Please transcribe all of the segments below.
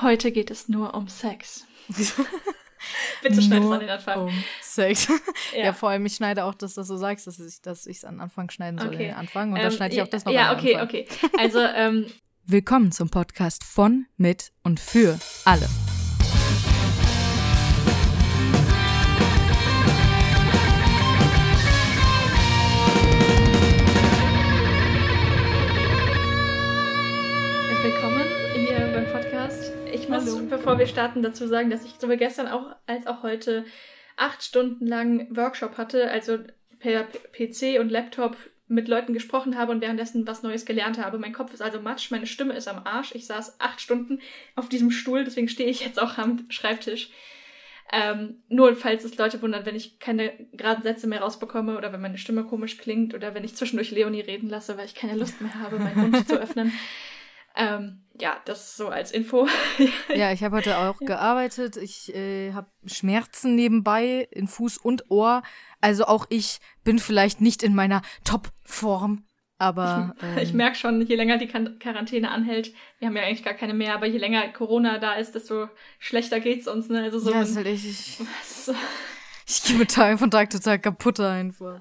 Heute geht es nur um Sex. Bitte schneid es an den Anfang. Um Sex. Ja. ja. vor allem, ich schneide auch, dass du das so sagst, dass ich dass es an Anfang schneiden soll, okay. den Anfang. Und ähm, dann schneide ich auch das noch Ja, okay, Anfang. okay. Also, ähm, Willkommen zum Podcast von, mit und für alle. Muss, bevor wir starten, dazu sagen, dass ich sowohl gestern auch als auch heute acht Stunden lang Workshop hatte, also per PC und Laptop mit Leuten gesprochen habe und währenddessen was Neues gelernt habe. Mein Kopf ist also matsch, meine Stimme ist am Arsch. Ich saß acht Stunden auf diesem Stuhl, deswegen stehe ich jetzt auch am Schreibtisch. Ähm, nur falls es Leute wundern, wenn ich keine geraden Sätze mehr rausbekomme oder wenn meine Stimme komisch klingt oder wenn ich zwischendurch Leonie reden lasse, weil ich keine Lust mehr habe, meinen Mund zu öffnen. Ähm, ja, das so als Info. ja, ich habe heute auch gearbeitet. Ich äh, habe Schmerzen nebenbei in Fuß und Ohr. Also auch ich bin vielleicht nicht in meiner Top-Form. Aber ähm, ich merke schon, je länger die Quarantäne anhält, wir haben ja eigentlich gar keine mehr, aber je länger Corona da ist, desto schlechter geht's uns. Ne? Also so ja, ist halt echt, ich, ich gehe mit Tag von Tag total kaputt einfach.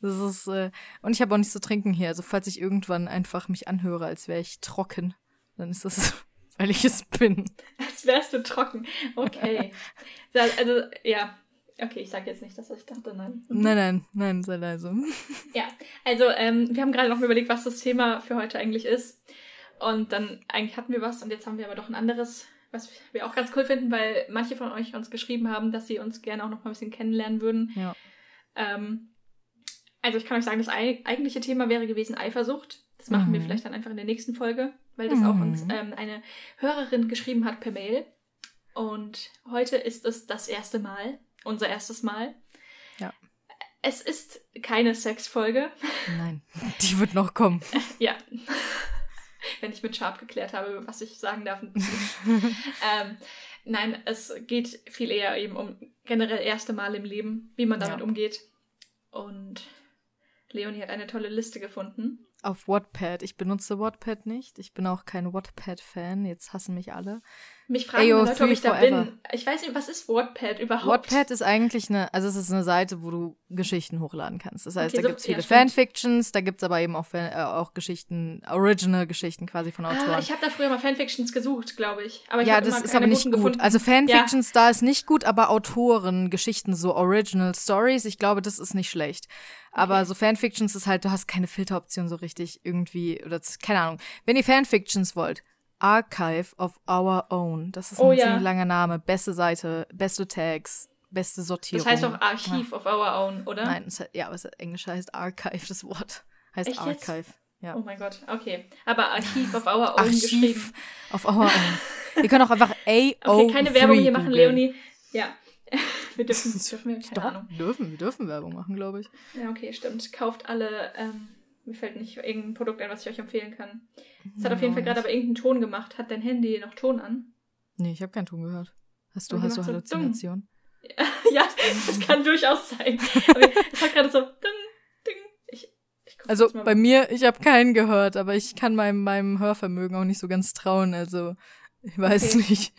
Das ist, äh, und ich habe auch nichts zu trinken hier. Also falls ich irgendwann einfach mich anhöre, als wäre ich trocken, dann ist das, weil ich es bin. Als wärst du trocken. Okay. also, ja. Okay, ich sage jetzt nicht das, was ich dachte, nein. Nein, nein, nein, sei leise. Ja, also ähm, wir haben gerade noch überlegt, was das Thema für heute eigentlich ist. Und dann eigentlich hatten wir was und jetzt haben wir aber doch ein anderes, was wir auch ganz cool finden, weil manche von euch uns geschrieben haben, dass sie uns gerne auch noch mal ein bisschen kennenlernen würden. Ja. Ähm, also ich kann euch sagen, das eigentliche Thema wäre gewesen Eifersucht. Das machen mhm. wir vielleicht dann einfach in der nächsten Folge, weil das mhm. auch uns ähm, eine Hörerin geschrieben hat per Mail. Und heute ist es das erste Mal, unser erstes Mal. Ja. Es ist keine Sexfolge. Nein, die wird noch kommen. ja. Wenn ich mit Sharp geklärt habe, was ich sagen darf. ähm, nein, es geht viel eher eben um generell erste Mal im Leben, wie man damit ja. umgeht. Und Leonie hat eine tolle Liste gefunden. Auf Wattpad. Ich benutze Wattpad nicht. Ich bin auch kein Wattpad-Fan. Jetzt hassen mich alle. Mich fragen AO Leute, ob ich da bin. Ich weiß nicht, was ist Wattpad überhaupt? Wattpad ist eigentlich eine, also es ist eine Seite, wo du Geschichten hochladen kannst. Das heißt, okay, da so, gibt es viele ja, Fanfictions, da gibt es aber eben auch, äh, auch Geschichten, Original-Geschichten quasi von Autoren. Ah, ich habe da früher mal Fanfictions gesucht, glaube ich. Aber ich ja, das ist aber nicht gut. Gefunden. Also Fanfictions ja. da ist nicht gut, aber Autoren, Geschichten, so Original Stories, ich glaube, das ist nicht schlecht. Aber okay. so Fanfictions ist halt, du hast keine Filteroption so richtig irgendwie, oder keine Ahnung. Wenn ihr Fanfictions wollt, Archive of Our Own. Das ist ein oh, ja. ziemlich langer Name. Beste Seite, beste Tags, beste Sortierung. Das heißt auch Archiv ja. of Our Own, oder? Nein, es, ja, aber es Englisch heißt Archive, das Wort. Heißt Echt Archive. Jetzt? Ja. Oh mein Gott, okay. Aber Archiv of Our Own Archiv geschrieben. of Our Own. Wir können auch einfach AO. Okay, keine Werbung hier machen, Leonie. Ja. wir dürfen, dürfen wir, keine Doch, Ahnung. Dürfen, wir dürfen Werbung machen, glaube ich. Ja, okay, stimmt. Kauft alle ähm, mir fällt nicht irgendein Produkt ein, was ich euch empfehlen kann. Es hat auf jeden Fall gerade aber irgendeinen Ton gemacht. Hat dein Handy noch Ton an? Nee, ich habe keinen Ton gehört. Hast du, hast du Halluzination? So ja, das kann durchaus sein. Aber es hat gerade so ding, ding. Ich, ich also bei mir, ich habe keinen gehört, aber ich kann meinem, meinem Hörvermögen auch nicht so ganz trauen. Also ich weiß okay. nicht.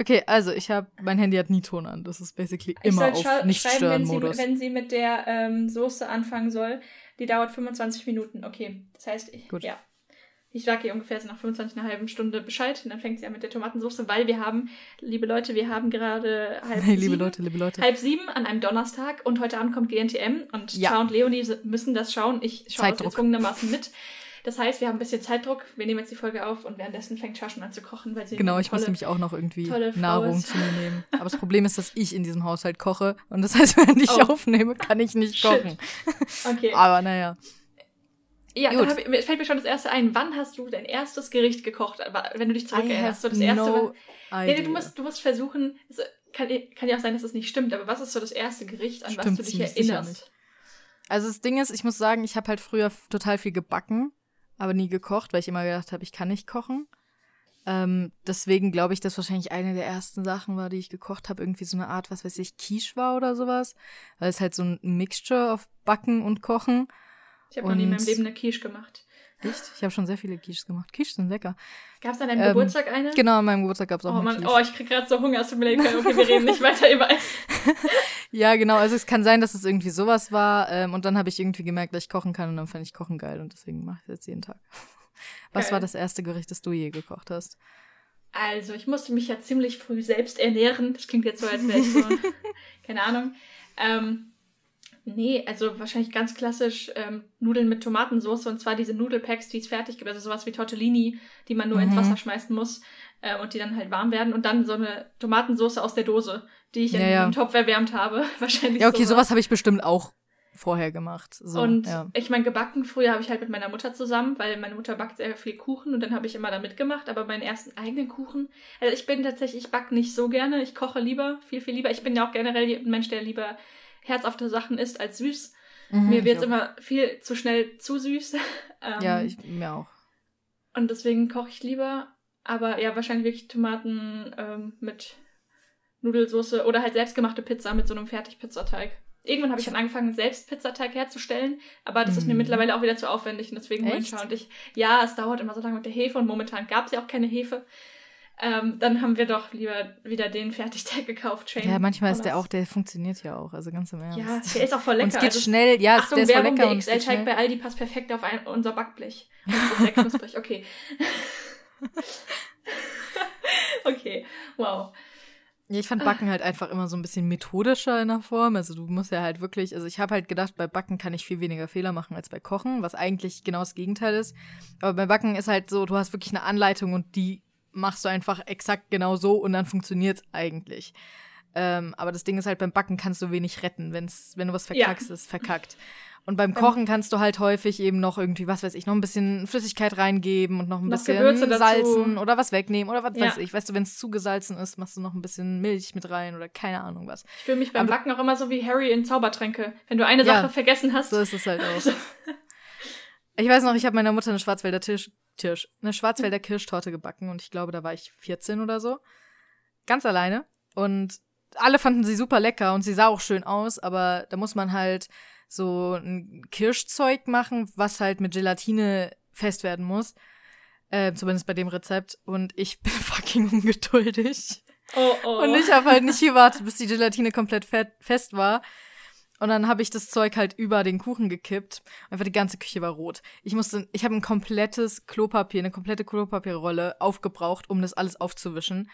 Okay, also ich habe, mein Handy hat nie Ton an. Das ist basically immer auf Nicht-Stören-Modus. Wenn, wenn sie mit der ähm, Soße anfangen soll, die dauert 25 Minuten. Okay, das heißt, ich, Gut. ja. Ich sage ihr ungefähr so nach 25 einer halben Stunde Bescheid und dann fängt sie an mit der Tomatensauce, weil wir haben, liebe Leute, wir haben gerade halb hey, liebe Leute, liebe Leute. halb sieben an einem Donnerstag und heute Abend kommt GNTM und ja. Cha und Leonie müssen das schauen. Ich schaue gezwungenermaßen mit. Das heißt, wir haben ein bisschen Zeitdruck. Wir nehmen jetzt die Folge auf und währenddessen fängt Schaschen an zu kochen, weil sie Genau, ich tolle, muss nämlich auch noch irgendwie Nahrung zu mir nehmen. Aber das Problem ist, dass ich in diesem Haushalt koche und das heißt, wenn ich oh. aufnehme, kann ich nicht kochen. Okay. Aber naja. Ja, Gut. Ich, fällt mir schon das erste ein. Wann hast du dein erstes Gericht gekocht, wenn du dich zurückerinnerst? So das erste no war, nee, du musst, du musst versuchen, es kann, kann ja auch sein, dass es das nicht stimmt, aber was ist so das erste Gericht, an stimmt was du dich erinnerst? Also das Ding ist, ich muss sagen, ich habe halt früher total viel gebacken aber nie gekocht, weil ich immer gedacht habe, ich kann nicht kochen. Ähm, deswegen glaube ich, dass wahrscheinlich eine der ersten Sachen war, die ich gekocht habe, irgendwie so eine Art, was weiß ich, Quiche war oder sowas. Weil es halt so ein Mixture auf Backen und Kochen. Ich habe noch nie in meinem Leben eine Quiche gemacht. Echt? Ich habe schon sehr viele Quiches gemacht. Quiches sind lecker. Gab es an deinem ähm, Geburtstag eine? Genau, an meinem Geburtstag gab es auch oh, eine Oh, ich krieg gerade so Hunger. Es tut mir leid. Okay, wir reden nicht weiter über Essen. ja, genau. Also es kann sein, dass es irgendwie sowas war. Ähm, und dann habe ich irgendwie gemerkt, dass ich kochen kann. Und dann fand ich Kochen geil. Und deswegen mache ich es jetzt jeden Tag. Was geil. war das erste Gericht, das du je gekocht hast? Also, ich musste mich ja ziemlich früh selbst ernähren. Das klingt jetzt so, als wäre ich so, keine Ahnung. Ähm, Nee, also wahrscheinlich ganz klassisch ähm, Nudeln mit Tomatensauce und zwar diese Nudelpacks, die es fertig gibt, also sowas wie Tortellini, die man nur mhm. ins Wasser schmeißen muss äh, und die dann halt warm werden und dann so eine Tomatensauce aus der Dose, die ich in, ja, ja. im Topf erwärmt habe, wahrscheinlich. Ja, okay, sowas, sowas habe ich bestimmt auch vorher gemacht. So, und ja. ich meine, gebacken früher habe ich halt mit meiner Mutter zusammen, weil meine Mutter backt sehr viel Kuchen und dann habe ich immer da mitgemacht, aber meinen ersten eigenen Kuchen, also ich bin tatsächlich, ich backe nicht so gerne, ich koche lieber, viel, viel lieber. Ich bin ja auch generell ein Mensch, der lieber herzhafte Sachen isst als süß. Mhm, mir wird es immer viel zu schnell zu süß. ähm, ja, ich, mir auch. Und deswegen koche ich lieber. Aber ja, wahrscheinlich wirklich Tomaten ähm, mit Nudelsoße oder halt selbstgemachte Pizza mit so einem Fertigpizzateig. Irgendwann habe ich dann angefangen, selbst Pizzateig herzustellen, aber das mm. ist mir mhm. mittlerweile auch wieder zu aufwendig und deswegen ich Und ich, ja, es dauert immer so lange mit der Hefe und momentan gab es ja auch keine Hefe. Ähm, dann haben wir doch lieber wieder den Fertigteig gekauft. Shane ja, manchmal ist der auch, der funktioniert ja auch, also ganz im Ernst. Ja, der ist auch voll lecker. Und es geht also, schnell, ja, Achtung, der ist voll Werbung, lecker. Der XL-Teig bei Aldi passt perfekt auf ein, unser Backblech. Und ist sehr knusprig, okay. okay, wow. Ja, ich fand Backen halt einfach immer so ein bisschen methodischer in der Form. Also du musst ja halt wirklich, also ich habe halt gedacht, bei Backen kann ich viel weniger Fehler machen als bei Kochen, was eigentlich genau das Gegenteil ist. Aber bei Backen ist halt so, du hast wirklich eine Anleitung und die machst du einfach exakt genau so und dann funktioniert es eigentlich. Ähm, aber das Ding ist halt, beim Backen kannst du wenig retten. Wenn's, wenn du was verkackst, ja. ist verkackt. Und beim Kochen kannst du halt häufig eben noch irgendwie, was weiß ich, noch ein bisschen Flüssigkeit reingeben und noch ein noch bisschen salzen oder was wegnehmen oder was ja. weiß ich. Weißt du, wenn es zu gesalzen ist, machst du noch ein bisschen Milch mit rein oder keine Ahnung was. Ich fühle mich beim Aber, Backen auch immer so wie Harry in Zaubertränke. Wenn du eine Sache ja, vergessen hast. So ist es halt auch. ich weiß noch, ich habe meiner Mutter eine Schwarzwälder Tisch, Tisch, eine Schwarzwälder Kirschtorte gebacken und ich glaube, da war ich 14 oder so. Ganz alleine. Und alle fanden sie super lecker und sie sah auch schön aus, aber da muss man halt so ein Kirschzeug machen, was halt mit Gelatine fest werden muss. Äh, zumindest bei dem Rezept. Und ich bin fucking ungeduldig. Oh, oh. Und ich habe halt nicht gewartet, bis die Gelatine komplett fest war. Und dann habe ich das Zeug halt über den Kuchen gekippt. Einfach die ganze Küche war rot. Ich musste, ich habe ein komplettes Klopapier, eine komplette Klopapierrolle aufgebraucht, um das alles aufzuwischen,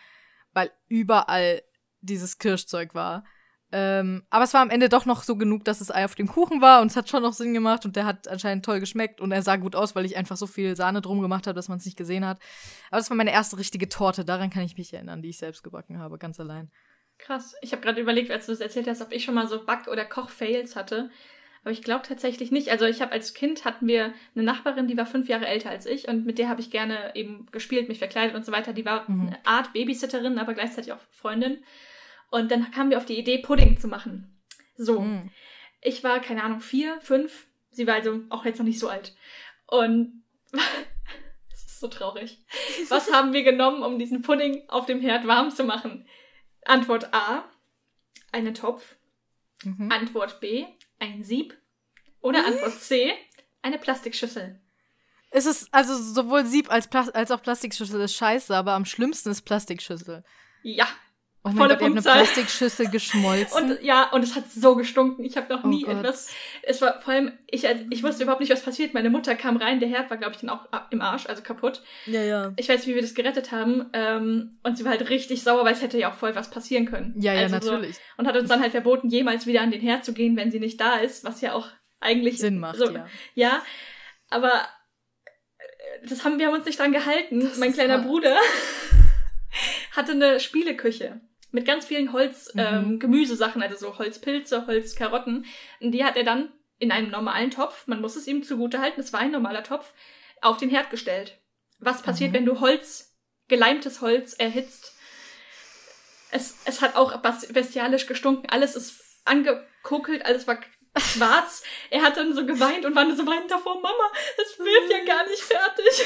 weil überall dieses Kirschzeug war. Ähm, aber es war am Ende doch noch so genug, dass es Ei auf dem Kuchen war und es hat schon noch Sinn gemacht und der hat anscheinend toll geschmeckt und er sah gut aus, weil ich einfach so viel Sahne drum gemacht habe, dass man es nicht gesehen hat. Aber das war meine erste richtige Torte, daran kann ich mich erinnern, die ich selbst gebacken habe, ganz allein. Krass. Ich habe gerade überlegt, als du es erzählt hast, ob ich schon mal so Back- oder Koch-Fails hatte. Aber ich glaube tatsächlich nicht. Also ich habe als Kind hatten wir eine Nachbarin, die war fünf Jahre älter als ich und mit der habe ich gerne eben gespielt, mich verkleidet und so weiter. Die war mhm. eine Art Babysitterin, aber gleichzeitig auch Freundin. Und dann kamen wir auf die Idee, Pudding zu machen. So. Mhm. Ich war, keine Ahnung, vier, fünf. Sie war also auch jetzt noch nicht so alt. Und es ist so traurig. Was haben wir genommen, um diesen Pudding auf dem Herd warm zu machen? Antwort A, einen Topf. Mhm. Antwort B, ein Sieb. Oder mhm. Antwort C, eine Plastikschüssel. Es ist also sowohl Sieb als, Pla als auch Plastikschüssel ist scheiße, aber am schlimmsten ist Plastikschüssel. Ja, Oh mein Volle Gott, Punktzahl. eine Plastikschüssel geschmolzen. Und ja, und es hat so gestunken. Ich habe noch oh nie Gott. etwas. Es war vor allem, ich, also, ich wusste überhaupt nicht, was passiert. Meine Mutter kam rein, der Herd war, glaube ich, dann auch im Arsch, also kaputt. Ja, ja. Ich weiß, wie wir das gerettet haben. Ähm, und sie war halt richtig sauer, weil es hätte ja auch voll was passieren können. Ja, ja, also natürlich. So, und hat uns dann halt verboten, jemals wieder an den Herd zu gehen, wenn sie nicht da ist, was ja auch eigentlich Sinn macht. So, ja. ja, aber äh, das haben wir haben uns nicht dran gehalten. Das mein kleiner Bruder hatte eine Spieleküche mit ganz vielen Holz-Gemüsesachen, ähm, also so Holzpilze, Holzkarotten. Und die hat er dann in einem normalen Topf, man muss es ihm zugute halten, es war ein normaler Topf, auf den Herd gestellt. Was passiert, mhm. wenn du Holz, geleimtes Holz erhitzt? Es, es hat auch bestialisch gestunken, alles ist angekokelt, alles war schwarz. er hat dann so geweint und war so weinend davor, Mama, es wird ja gar nicht fertig.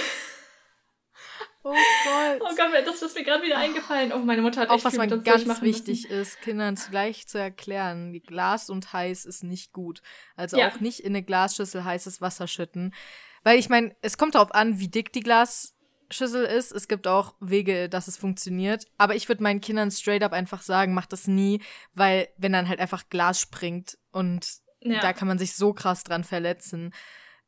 Oh Gott. Oh Gott, das ist mir gerade wieder eingefallen. Oh, meine Mutter hat Auch was man ganz wichtig müssen. ist, Kindern gleich zu erklären. Glas und heiß ist nicht gut. Also ja. auch nicht in eine Glasschüssel heißes Wasser schütten. Weil ich meine, es kommt darauf an, wie dick die Glasschüssel ist. Es gibt auch Wege, dass es funktioniert. Aber ich würde meinen Kindern straight up einfach sagen, macht das nie, weil wenn dann halt einfach Glas springt und ja. da kann man sich so krass dran verletzen.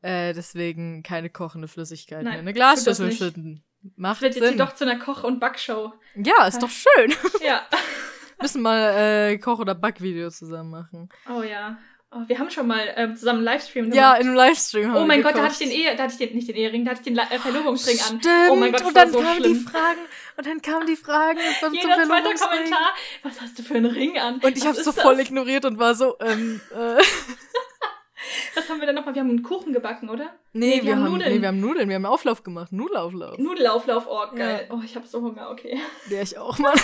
Äh, deswegen keine kochende Flüssigkeit Nein, mehr. Eine Glasschüssel schütten. Macht Wird Sinn. jetzt hier doch zu einer Koch- und Backshow. Ja, ist doch schön. Ja. Müssen mal äh, Koch- oder Backvideo zusammen machen. Oh ja. Oh, wir haben schon mal ähm, zusammen einen Livestream gemacht. Ja, in einem Livestream Oh mein Gott, da hatte ich den Ehe, da hatte ich den, nicht den Ehering, da hatte ich den äh, Verlobungsring an. Stimmt. Oh mein Gott, und dann so kamen schlimm. die Fragen, und dann kamen die Fragen von Jeder zum zweite Kommentar, was hast du für einen Ring an? Und ich habe so voll ignoriert und war so, ähm, äh. Was haben wir denn nochmal? Wir haben einen Kuchen gebacken, oder? Nee, nee wir, wir, haben Nudeln. Nee, wir haben Nudeln. Wir haben Auflauf gemacht. Nudelauflauf. Nudelauflauf, oh, geil. Ja. Oh, ich habe so Hunger, okay. Ja, ich auch mal.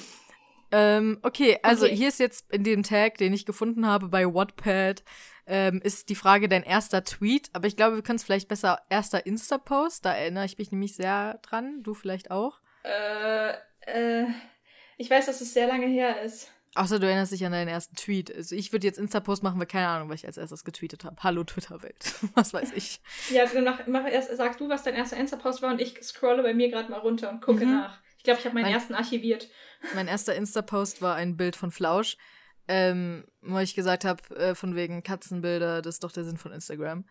ähm, okay, also okay. hier ist jetzt in dem Tag, den ich gefunden habe bei Wattpad, ähm, ist die Frage dein erster Tweet. Aber ich glaube, wir können es vielleicht besser erster Insta-Post. Da erinnere ich mich nämlich sehr dran. Du vielleicht auch? Äh, äh, ich weiß, dass es sehr lange her ist. Außer du erinnerst dich an deinen ersten Tweet. Also ich würde jetzt Insta-Post machen, weil keine Ahnung, was ich als erstes getweetet habe. Hallo Twitter-Welt. was weiß ich. ja, dann mach, mach erst, sag du, was dein erster Insta-Post war und ich scrolle bei mir gerade mal runter und gucke mhm. nach. Ich glaube, ich habe meinen mein, ersten archiviert. Mein erster Insta-Post war ein Bild von Flausch, ähm, wo ich gesagt habe, äh, von wegen Katzenbilder, das ist doch der Sinn von Instagram.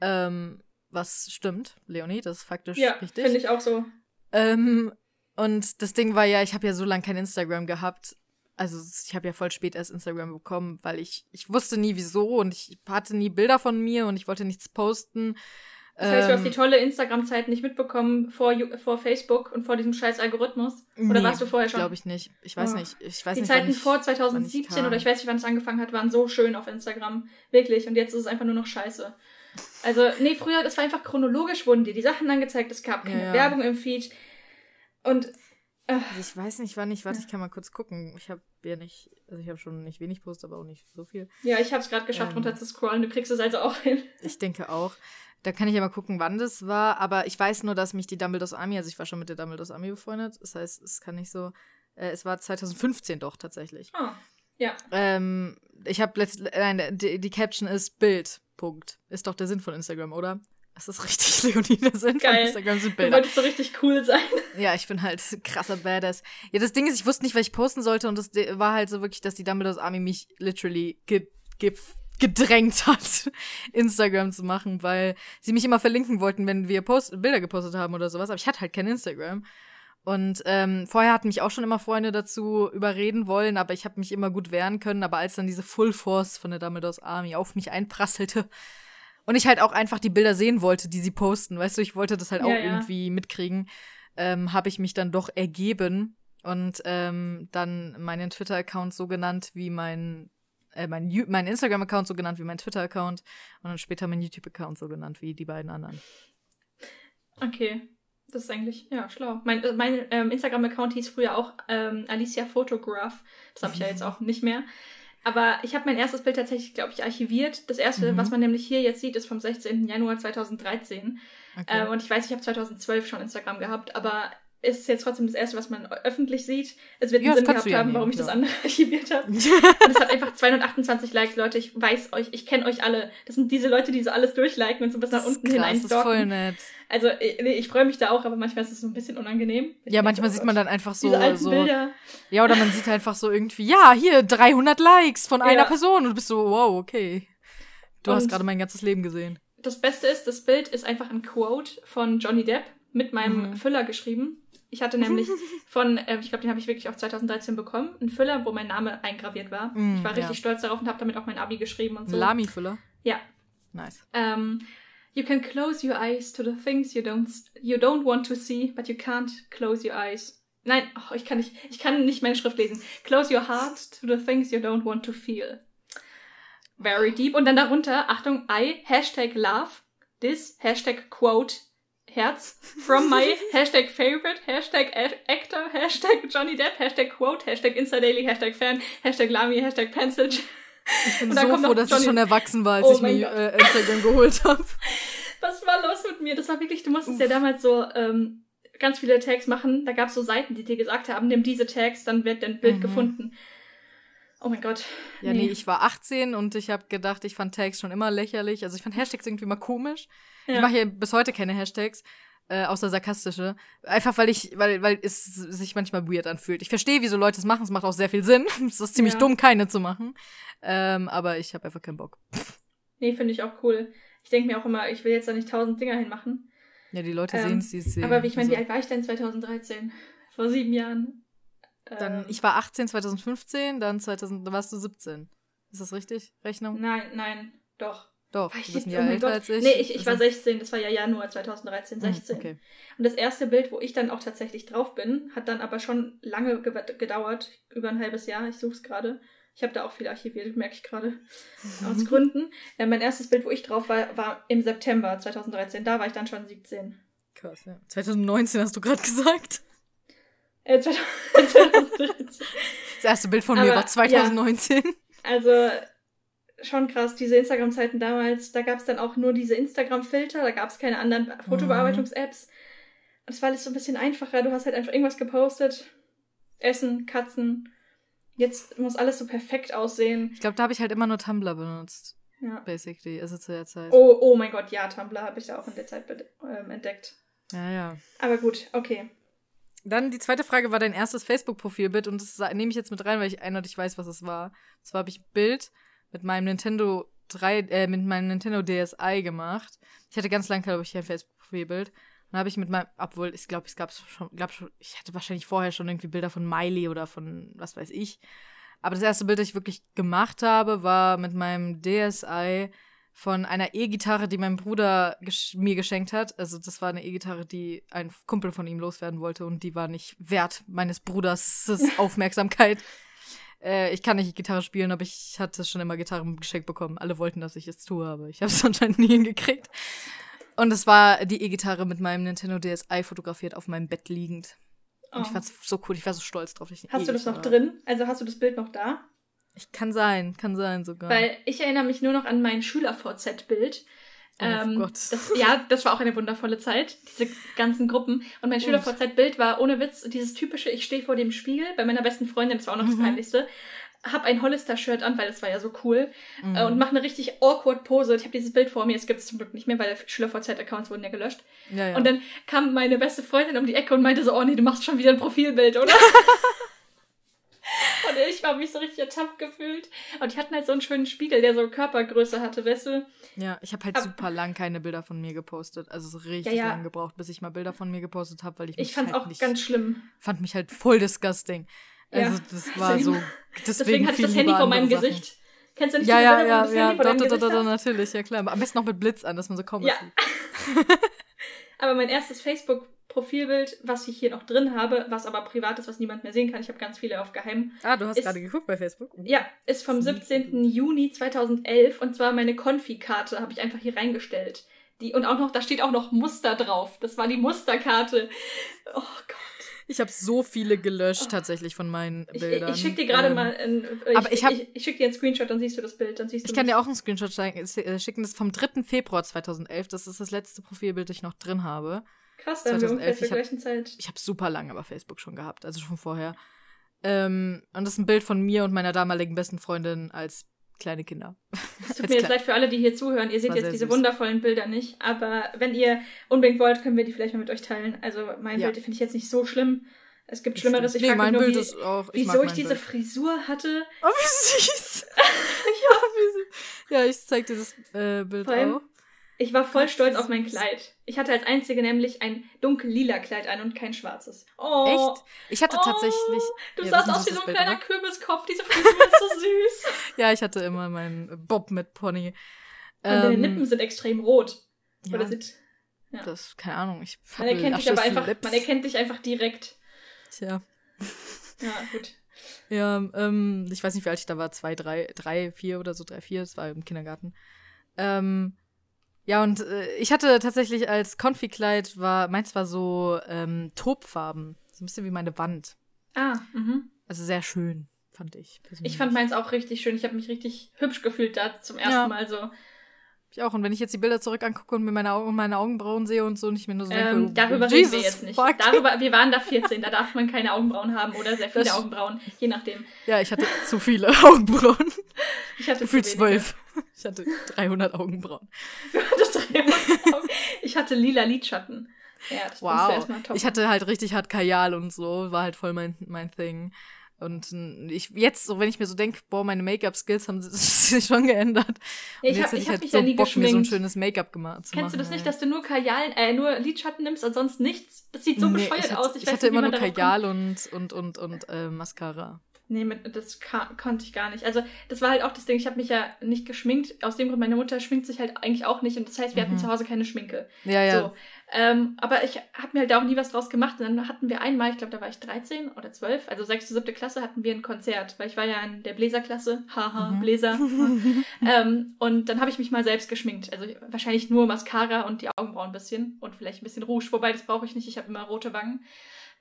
Ähm, was stimmt, Leonie, das ist faktisch ja, richtig. Ja, finde ich auch so. Ähm, und das Ding war ja, ich habe ja so lange kein Instagram gehabt also ich habe ja voll spät erst Instagram bekommen, weil ich, ich wusste nie wieso und ich hatte nie Bilder von mir und ich wollte nichts posten. Das heißt, du hast die ähm, tolle Instagram-Zeit nicht mitbekommen vor, vor Facebook und vor diesem scheiß Algorithmus? Oder nee, warst du vorher schon? glaube ich nicht. Ich weiß oh. nicht. Ich weiß die nicht, Zeiten ich, vor 2017 ich oder ich weiß nicht, wann es angefangen hat, waren so schön auf Instagram. Wirklich. Und jetzt ist es einfach nur noch scheiße. Also, nee, früher, das war einfach chronologisch, wurden dir die Sachen angezeigt, es gab keine ja, ja. Werbung im Feed. Und also ich weiß nicht, wann ich, warte, ich kann mal kurz gucken. Ich habe ja nicht, also ich habe schon nicht wenig Post, aber auch nicht so viel. Ja, ich habe es gerade geschafft, ähm, runter zu scrollen. Du kriegst es also auch hin. Ich denke auch. Da kann ich ja mal gucken, wann das war. Aber ich weiß nur, dass mich die Dumbledores Army, also ich war schon mit der Dumbledores Army befreundet. Das heißt, es kann nicht so. Äh, es war 2015 doch tatsächlich. Oh, ja. Ähm, ich habe letztens, nein, die, die Caption ist Bild. Punkt. Ist doch der Sinn von Instagram, oder? Das ist richtig, Leonie, das sind Geil. von Instagram sind Bilder. Du wolltest so richtig cool sein. Ja, ich bin halt krasser Badass. Ja, das Ding ist, ich wusste nicht, was ich posten sollte und das war halt so wirklich, dass die Dumbledore's Army mich literally ge ge gedrängt hat, Instagram zu machen, weil sie mich immer verlinken wollten, wenn wir Post Bilder gepostet haben oder sowas. Aber ich hatte halt kein Instagram. Und ähm, vorher hatten mich auch schon immer Freunde dazu überreden wollen, aber ich habe mich immer gut wehren können. Aber als dann diese Full Force von der Dumbledore's Army auf mich einprasselte, und ich halt auch einfach die Bilder sehen wollte, die sie posten. Weißt du, ich wollte das halt auch ja, ja. irgendwie mitkriegen. Ähm, habe ich mich dann doch ergeben und ähm, dann meinen Twitter-Account so genannt wie mein, äh, mein, mein Instagram-Account so genannt wie mein Twitter-Account und dann später mein YouTube-Account so genannt wie die beiden anderen. Okay. Das ist eigentlich, ja, schlau. Mein, äh, mein ähm, Instagram-Account hieß früher auch ähm, Alicia Photograph. Das habe ich ja jetzt auch nicht mehr. Aber ich habe mein erstes Bild tatsächlich, glaube ich, archiviert. Das erste, mhm. was man nämlich hier jetzt sieht, ist vom 16. Januar 2013. Okay. Äh, und ich weiß, ich habe 2012 schon Instagram gehabt, aber ist jetzt trotzdem das erste, was man öffentlich sieht. Es wird einen ja, Sinn gehabt haben, warum ich ja. das andere archiviert habe. und es hat einfach 228 Likes, Leute. Ich weiß euch, ich kenne euch alle. Das sind diese Leute, die so alles durchliken und so bis nach unten krass, hin einstalken. Das ist voll nett. Also ich, ich freue mich da auch, aber manchmal ist es so ein bisschen unangenehm. Ja, manchmal sieht man dann einfach so. Diese alten so, Bilder. Ja, oder man sieht einfach so irgendwie, ja, hier 300 Likes von einer ja. Person und du bist so, wow, okay. Du und hast gerade mein ganzes Leben gesehen. Das Beste ist, das Bild ist einfach ein Quote von Johnny Depp mit meinem mhm. Füller geschrieben. Ich hatte nämlich von, äh, ich glaube, den habe ich wirklich auch 2013 bekommen, einen Füller, wo mein Name eingraviert war. Mm, ich war richtig ja. stolz darauf und habe damit auch mein Abi geschrieben und so. Lami-Füller? Ja. Nice. Um, you can close your eyes to the things you don't, you don't want to see, but you can't close your eyes. Nein, oh, ich kann nicht, ich kann nicht meine Schrift lesen. Close your heart to the things you don't want to feel. Very deep. Und dann darunter, Achtung, I, Hashtag love, this, Hashtag quote, Herz from my Hashtag favorite, Hashtag actor, Hashtag Johnny Depp, Hashtag quote, Hashtag Instadaily, Hashtag fan, Hashtag Lamy, Hashtag Pensage. Ich bin so froh, dass Johnny ich schon erwachsen war, als oh ich mir äh, Instagram geholt habe. Was war los mit mir? Das war wirklich, du musstest Uff. ja damals so ähm, ganz viele Tags machen. Da gab es so Seiten, die dir gesagt haben, nimm diese Tags, dann wird dein Bild mhm. gefunden. Oh mein Gott. Ja, nee. nee, ich war 18 und ich habe gedacht, ich fand Tags schon immer lächerlich. Also ich fand Hashtags irgendwie immer komisch. Ja. Ich mache ja bis heute keine Hashtags, äh, außer sarkastische. Einfach weil ich, weil, weil es sich manchmal weird anfühlt. Ich verstehe, wieso Leute es machen. Es macht auch sehr viel Sinn. es ist ziemlich ja. dumm, keine zu machen. Ähm, aber ich habe einfach keinen Bock. Nee, finde ich auch cool. Ich denke mir auch immer, ich will jetzt da nicht tausend Dinger hinmachen. Ja, die Leute ähm, sehen es, sie sehen. Aber ich meine, also. wie alt war ich denn 2013? Vor sieben Jahren. Dann, ähm, ich war 18 2015, dann 2000, da warst du 17. Ist das richtig? Rechnung? Nein, nein, doch. Doch, war ich du bist Jahr oh älter als ich. Nee, ich, ich war 16, das war ja Januar 2013, 16. Hm, okay. Und das erste Bild, wo ich dann auch tatsächlich drauf bin, hat dann aber schon lange gedauert, über ein halbes Jahr, ich suche es gerade. Ich habe da auch viel archiviert, merke ich gerade. Aus Gründen. Ja, mein erstes Bild, wo ich drauf war, war im September 2013. Da war ich dann schon 17. Krass, ja. 2019 hast du gerade gesagt. Äh, 2013. Das erste Bild von Aber, mir war 2019. Ja, also schon krass, diese Instagram-Zeiten damals, da gab es dann auch nur diese Instagram-Filter, da gab es keine anderen Fotobearbeitungs-Apps. Es war alles so ein bisschen einfacher, du hast halt einfach irgendwas gepostet. Essen, Katzen. Jetzt muss alles so perfekt aussehen. Ich glaube, da habe ich halt immer nur Tumblr benutzt. Ja. Basically, also zu der Zeit. Oh, oh mein Gott, ja, Tumblr habe ich da auch in der Zeit ähm, entdeckt. Ja, ja. Aber gut, okay. Dann die zweite Frage war dein erstes Facebook-Profilbild und das nehme ich jetzt mit rein, weil ich eindeutig weiß, was es war. Und zwar habe ich ein Bild mit meinem Nintendo 3, äh, mit meinem Nintendo DSi gemacht. Ich hatte ganz lange, glaube ich, ein Facebook-Profilbild. Dann habe ich mit meinem, obwohl ich glaube, es gab schon, glaube schon, ich hatte wahrscheinlich vorher schon irgendwie Bilder von Miley oder von was weiß ich. Aber das erste Bild, das ich wirklich gemacht habe, war mit meinem DSi von einer E-Gitarre, die mein Bruder gesch mir geschenkt hat. Also das war eine E-Gitarre, die ein Kumpel von ihm loswerden wollte und die war nicht wert meines Bruders Aufmerksamkeit. Äh, ich kann nicht Gitarre spielen, aber ich hatte schon immer Gitarre geschenkt bekommen. Alle wollten, dass ich es tue, aber ich habe es anscheinend nie hingekriegt. Und es war die E-Gitarre mit meinem Nintendo DSi fotografiert auf meinem Bett liegend. Und oh. ich fand's so cool, ich war so stolz drauf. hast du das noch drin? Also hast du das Bild noch da? Ich kann sein, kann sein sogar. Weil ich erinnere mich nur noch an mein Schüler-VZ-Bild. Oh ähm, Gott. Das, ja, das war auch eine wundervolle Zeit, diese ganzen Gruppen. Und mein Schüler-VZ-Bild war ohne Witz dieses typische, ich stehe vor dem Spiegel bei meiner besten Freundin, das war auch noch das mhm. Peinlichste, hab ein Hollister-Shirt an, weil das war ja so cool, mhm. äh, und mache eine richtig awkward Pose. Ich habe dieses Bild vor mir, es gibt es zum Glück nicht mehr, weil Schüler-VZ-Accounts wurden ja gelöscht. Ja, ja. Und dann kam meine beste Freundin um die Ecke und meinte so, oh nee, du machst schon wieder ein Profilbild, oder? Und ich habe mich so richtig ertappt gefühlt. Und die hatten halt so einen schönen Spiegel, der so Körpergröße hatte, weißt du? Ja, ich habe halt Ab super lang keine Bilder von mir gepostet. Also so richtig ja, ja. lang gebraucht, bis ich mal Bilder von mir gepostet habe, weil ich mich Ich fand's halt auch nicht, ganz schlimm. Fand mich halt voll disgusting. Also ja. das war so. Deswegen, deswegen hatte ich das Handy vor meinem Sachen. Gesicht. Kennst du nicht ja, die ja, Bilder, ja, das ja, Handy vor ja, da, da, da, natürlich, ja klar. Am besten noch mit Blitz an, dass man so kaum ja. sieht. Aber mein erstes Facebook Profilbild, was ich hier noch drin habe, was aber privat ist, was niemand mehr sehen kann. Ich habe ganz viele auf geheim. Ah, du hast ist, gerade geguckt bei Facebook? Ja, ist vom 17. Juni 2011 und zwar meine Konfi-Karte habe ich einfach hier reingestellt. Die, und auch noch, da steht auch noch Muster drauf. Das war die Musterkarte. Oh Gott. Ich habe so viele gelöscht oh. tatsächlich von meinen Bildern. Ich, ich schicke dir gerade ähm, mal ein, ich, aber ich, hab, ich, ich schicke dir einen Screenshot, dann siehst du das Bild. Dann siehst du ich kann dir auch einen Screenshot äh, schicken. Das ist vom 3. Februar 2011. Das ist das letzte Profilbild, das ich noch drin habe. Krass, dann 2011. wir zur gleichen Zeit. Ich habe super lange aber Facebook schon gehabt, also schon vorher. Ähm, und das ist ein Bild von mir und meiner damaligen besten Freundin als kleine Kinder. Es tut mir jetzt leid für alle, die hier zuhören. Ihr seht jetzt diese süß. wundervollen Bilder nicht. Aber wenn ihr unbedingt wollt, können wir die vielleicht mal mit euch teilen. Also mein ja. Bild finde ich jetzt nicht so schlimm. Es gibt Schlimmeres. Ich nee, frage mich nur, wie, auch, ich wieso ich diese Bild. Frisur hatte. Oh, wie süß. ja. wie süß. Ja, ich zeig dir das äh, Bild auch. Ich war voll stolz auf mein Kleid. Ich hatte als einzige nämlich ein dunkel-lila Kleid an und kein schwarzes. Oh. Echt? Ich hatte oh, tatsächlich. Du ja, sahst aus wie so ein Bild, kleiner? Kürbiskopf. Diese Frisur ist so süß. ja, ich hatte immer meinen Bob mit Pony. Und ähm, deine Lippen sind extrem rot. Ja, Oder sind. Ja. Das, keine Ahnung. Ich man erkennt dich aber einfach, Lips. man erkennt dich einfach direkt. Tja. Ja, gut. Ja, ähm, ich weiß nicht, wie alt ich da war, zwei, drei, drei, vier oder so, drei, vier, das war im Kindergarten. Ähm, ja, und äh, ich hatte tatsächlich als Konfikleid war, meins war so ähm, Topfarben. So ein bisschen wie meine Wand. Ah, mhm. Also sehr schön, fand ich. Persönlich. Ich fand meins auch richtig schön. Ich habe mich richtig hübsch gefühlt da zum ersten ja. Mal so. Ich auch. Und wenn ich jetzt die Bilder zurück angucke und mir meine, Augen, meine Augenbrauen sehe und so, nicht mehr nur so ähm, denke, oh, darüber Jesus reden wir jetzt nicht. Darüber, wir waren da 14, da darf man keine Augenbrauen haben oder sehr viele das Augenbrauen, je nachdem. Ja, ich hatte zu viele Augenbrauen. Ich hatte Für zwölf. Ich hatte 300 Augenbrauen. Du hattest 300 Augenbrauen. Ich hatte lila Lidschatten. Ja, das wow. Ich hatte halt richtig hart Kajal und so, war halt voll mein, mein Thing. Und ich jetzt, so wenn ich mir so denke, boah, meine Make-up-Skills haben sich schon geändert. Ja, ich habe hab, halt mich so ja nie Bock, geschminkt. mir so ein schönes Make-up gemacht Kennst machen, du das nicht, dass du nur Kajal, äh, nur Lidschatten nimmst und sonst nichts? Das sieht so nee, bescheuert ich aus. Ich, ich hatte nicht, immer nur Kajal und, und, und, und äh, Mascara. Nee, mit, das konnte ich gar nicht. Also, das war halt auch das Ding. Ich habe mich ja nicht geschminkt. Aus dem Grund, meine Mutter schminkt sich halt eigentlich auch nicht. Und das heißt, wir mhm. hatten zu Hause keine Schminke. Ja, ja. So. Ähm, aber ich habe mir halt da auch nie was draus gemacht. Und dann hatten wir einmal, ich glaube, da war ich 13 oder 12, also 6., 7. Klasse, hatten wir ein Konzert. Weil ich war ja in der Bläserklasse. Haha, mhm. Bläser. ähm, und dann habe ich mich mal selbst geschminkt. Also wahrscheinlich nur Mascara und die Augenbrauen ein bisschen. Und vielleicht ein bisschen Rouge. Wobei, das brauche ich nicht. Ich habe immer rote Wangen.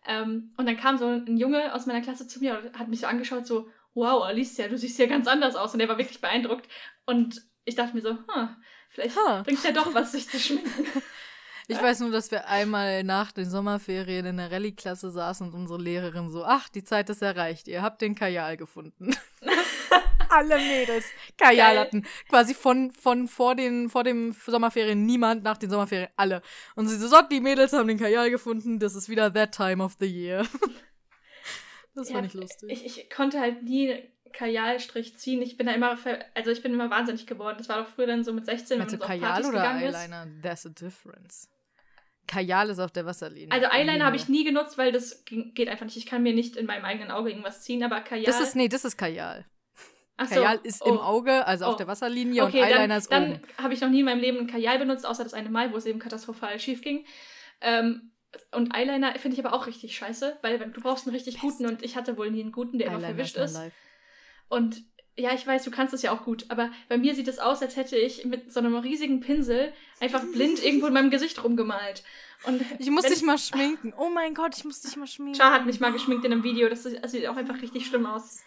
Ähm, und dann kam so ein Junge aus meiner Klasse zu mir und hat mich so angeschaut, so, wow, Alicia, du siehst ja ganz anders aus. Und er war wirklich beeindruckt. Und ich dachte mir so, huh, vielleicht huh. bringt ja doch was, sich zu schminken. Ich weiß nur, dass wir einmal nach den Sommerferien in der Rallye-Klasse saßen und unsere Lehrerin so, ach, die Zeit ist erreicht, ihr habt den Kajal gefunden. Alle Mädels Kajal hatten. Quasi von, von vor, den, vor dem Sommerferien niemand, nach den Sommerferien alle. Und sie so, so, die Mädels haben den Kajal gefunden, das ist wieder that time of the year. das ja, fand ich lustig. Ich, ich konnte halt nie Kajalstrich ziehen. Ich bin da immer, also ich bin immer wahnsinnig geworden. Das war doch früher dann so mit 16, Meinst wenn man so Kajal auf Partys oder Eyeliner? Ist. There's a difference. Kajal ist auf der Wasserlinie. Also Eyeliner habe ich nie genutzt, weil das geht einfach nicht. Ich kann mir nicht in meinem eigenen Auge irgendwas ziehen, aber Kajal. Das ist, nee, das ist Kajal. Ach Kajal so. ist oh. im Auge, also oh. auf der Wasserlinie okay, und Eyeliner dann, ist oben. Dann habe ich noch nie in meinem Leben Kajal benutzt, außer das eine Mal, wo es eben katastrophal schief ging. Ähm, und Eyeliner finde ich aber auch richtig scheiße, weil du brauchst einen richtig Best. guten und ich hatte wohl nie einen guten, der Eyeliner immer verwischt ist. ist. Und ja, ich weiß, du kannst es ja auch gut, aber bei mir sieht es aus, als hätte ich mit so einem riesigen Pinsel einfach blind irgendwo in meinem Gesicht rumgemalt. Und ich muss dich mal schminken. Oh mein Gott, ich muss dich mal schminken. Char hat mich mal geschminkt in einem Video. Das, das sieht auch einfach richtig schlimm aus.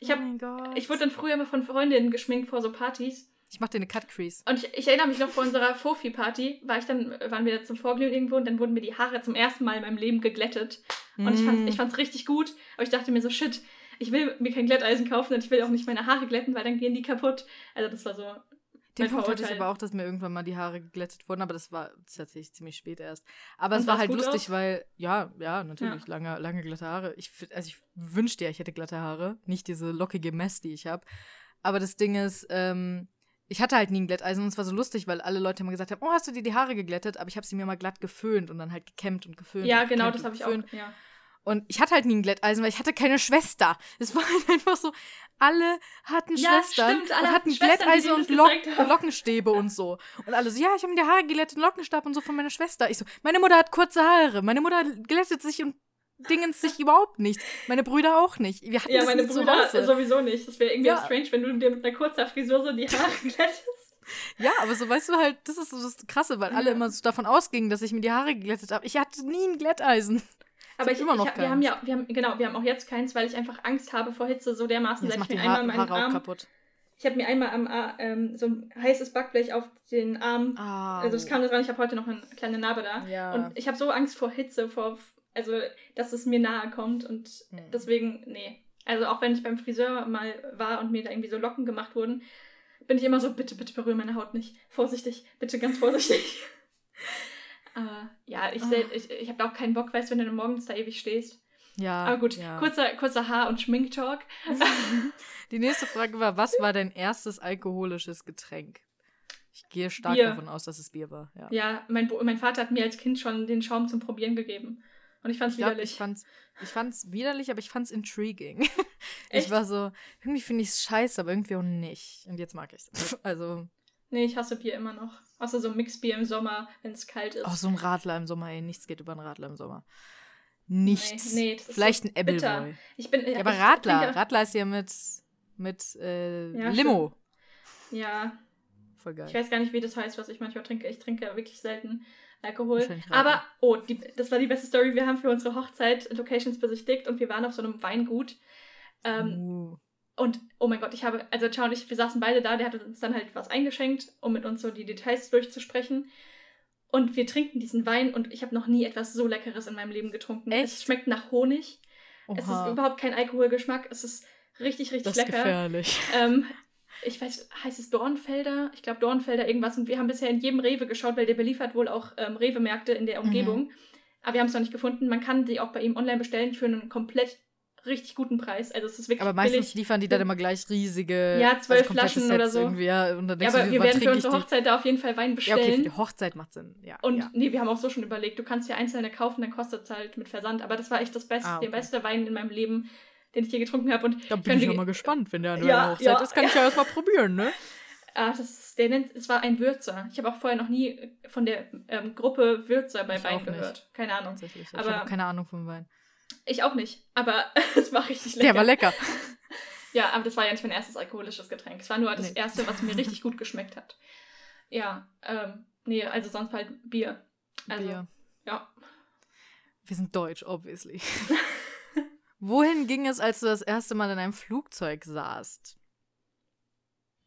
Ich, hab, oh ich wurde dann früher immer von Freundinnen geschminkt vor so Partys. Ich mach dir eine Cut Crease. Und ich, ich, erinnere mich noch vor unserer Fofi-Party, war ich dann, waren wir zum Vorglühen irgendwo und dann wurden mir die Haare zum ersten Mal in meinem Leben geglättet. Und mm. ich, fand's, ich fand's richtig gut, aber ich dachte mir so, shit, ich will mir kein Glätteisen kaufen und ich will auch nicht meine Haare glätten, weil dann gehen die kaputt. Also das war so. Den Punkt hatte ich aber auch, dass mir irgendwann mal die Haare geglättet wurden, aber das war tatsächlich ziemlich spät erst. Aber und es war halt lustig, aus? weil, ja, ja, natürlich, ja. lange, lange glatte Haare. Ich, also ich wünschte ja, ich hätte glatte Haare, nicht diese lockige Mess, die ich habe. Aber das Ding ist, ähm, ich hatte halt nie ein Glätteisen und es war so lustig, weil alle Leute immer gesagt haben, oh, hast du dir die Haare geglättet? Aber ich habe sie mir mal glatt geföhnt und dann halt gekämmt und geföhnt. Ja, genau, das habe ich auch, ja. Und ich hatte halt nie ein Glätteisen, weil ich hatte keine Schwester. Es war halt einfach so, alle hatten ja, Schwestern stimmt, alle und hatten Schwestern, Glätteisen und Lock Lockenstäbe und so. Und alle so, ja, ich habe mir die Haare glättet, einen Lockenstab und so von meiner Schwester. Ich so, meine Mutter hat kurze Haare. Meine Mutter glättet sich und dingens sich überhaupt nicht. Meine Brüder auch nicht. Wir hatten ja, meine Brüder sowieso nicht. Das wäre irgendwie ja. strange, wenn du dir mit einer kurzer Frisur so die Haare glättest. Ja, aber so weißt du halt, das ist so das Krasse, weil alle immer so davon ausgingen, dass ich mir die Haare geglättet habe. Ich hatte nie ein Glätteisen. Aber ich, immer noch ich, wir haben ja, wir haben, genau, wir haben auch jetzt keins, weil ich einfach Angst habe vor Hitze so dermaßen, seit ich mir einmal meinen Arm, kaputt. Ich habe mir einmal am ähm, so ein heißes Backblech auf den Arm. Oh. Also es kam dran, ich habe heute noch eine kleine Narbe da. Ja. Und ich habe so Angst vor Hitze, vor also dass es mir nahe kommt und hm. deswegen, nee. Also auch wenn ich beim Friseur mal war und mir da irgendwie so Locken gemacht wurden, bin ich immer so, bitte, bitte berühre meine Haut nicht. Vorsichtig, bitte ganz vorsichtig. Aber ja, ich, oh. ich, ich habe auch keinen Bock, weißt du, wenn du morgens da ewig stehst. Ja. Aber gut, ja. kurzer, kurzer Haar- und Schminktalk. Die nächste Frage war: Was war dein erstes alkoholisches Getränk? Ich gehe stark Bier. davon aus, dass es Bier war. Ja, ja mein, mein Vater hat mir als Kind schon den Schaum zum Probieren gegeben. Und ich fand's ich widerlich. Ich fand's, ich fand's widerlich, aber ich fand's intriguing. ich war so, irgendwie finde ich es scheiße, aber irgendwie auch nicht. Und jetzt mag ich's. Also. Nee, ich hasse Bier immer noch. Außer so ein Mixbier im Sommer, wenn es kalt ist. Ach, so ein Radler im Sommer, ey. Nichts geht über einen Radler im Sommer. Nichts. Nee, nee Vielleicht so ein Appleboy. Ich bin, ja, aber ich Radler. Trinke... Radler ist ja mit, mit äh, ja, Limo. Stimmt. Ja. Voll geil. Ich weiß gar nicht, wie das heißt, was ich manchmal trinke. Ich trinke wirklich selten Alkohol. Aber, oh, die, das war die beste Story. Wir haben für unsere Hochzeit Locations besichtigt und wir waren auf so einem Weingut. Ähm, uh. Und oh mein Gott, ich habe, also Ciao und ich, wir saßen beide da, der hat uns dann halt was eingeschenkt, um mit uns so die Details durchzusprechen. Und wir trinken diesen Wein und ich habe noch nie etwas so Leckeres in meinem Leben getrunken. Echt? Es schmeckt nach Honig. Oha. Es ist überhaupt kein Alkoholgeschmack. Es ist richtig, richtig das ist lecker. Gefährlich. Ähm, ich weiß, heißt es Dornfelder? Ich glaube Dornfelder irgendwas. Und wir haben bisher in jedem Rewe geschaut, weil der beliefert wohl auch ähm, Rewe-Märkte in der Umgebung. Mhm. Aber wir haben es noch nicht gefunden. Man kann die auch bei ihm online bestellen für einen komplett richtig guten Preis. Also es ist wirklich Aber meistens billig. liefern die dann immer gleich riesige Ja, zwölf also Flaschen Sets oder so. Irgendwie, ja, und dann ja, aber du, wir werden für unsere Hochzeit da auf jeden Fall Wein bestellen. Ja, okay, für die Hochzeit macht Sinn, ja. Und ja. nee, wir haben auch so schon überlegt, du kannst ja einzelne kaufen, dann kostet es halt mit Versand. Aber das war echt das Beste, ah, okay. der beste Wein in meinem Leben, den ich je getrunken habe. da bin ich ja mal gespannt, wenn der an ja, Hochzeit ja, ist, kann ich ja erstmal probieren, ne? Ah, das ist, der nennt, es war ein Würzer. Ich habe auch vorher noch nie von der ähm, Gruppe Würzer bei ich Wein gehört. Nicht. Keine Ahnung. Ich habe keine Ahnung vom Wein. Ich auch nicht, aber es war richtig lecker. Der war lecker. ja, aber das war ja nicht mein erstes alkoholisches Getränk. Es war nur das nee. erste, was mir richtig gut geschmeckt hat. Ja, ähm, nee, also sonst halt Bier. Also, Bier. Ja. Wir sind deutsch, obviously. Wohin ging es, als du das erste Mal in einem Flugzeug saßt?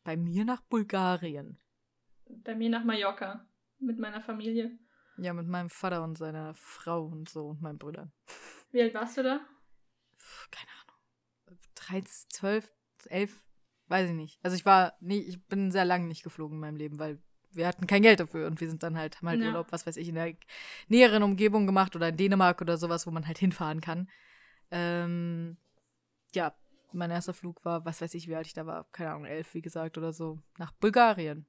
Bei mir nach Bulgarien. Bei mir nach Mallorca. Mit meiner Familie. Ja, mit meinem Vater und seiner Frau und so und meinen Brüdern. Wie alt warst du da? Keine Ahnung. 13, 12, 11, weiß ich nicht. Also ich war, nee, ich bin sehr lange nicht geflogen in meinem Leben, weil wir hatten kein Geld dafür und wir sind dann halt, haben halt ja. Urlaub, was weiß ich, in der näheren Umgebung gemacht oder in Dänemark oder sowas, wo man halt hinfahren kann. Ähm, ja, mein erster Flug war, was weiß ich, wie alt ich da war, keine Ahnung, elf, wie gesagt, oder so, nach Bulgarien.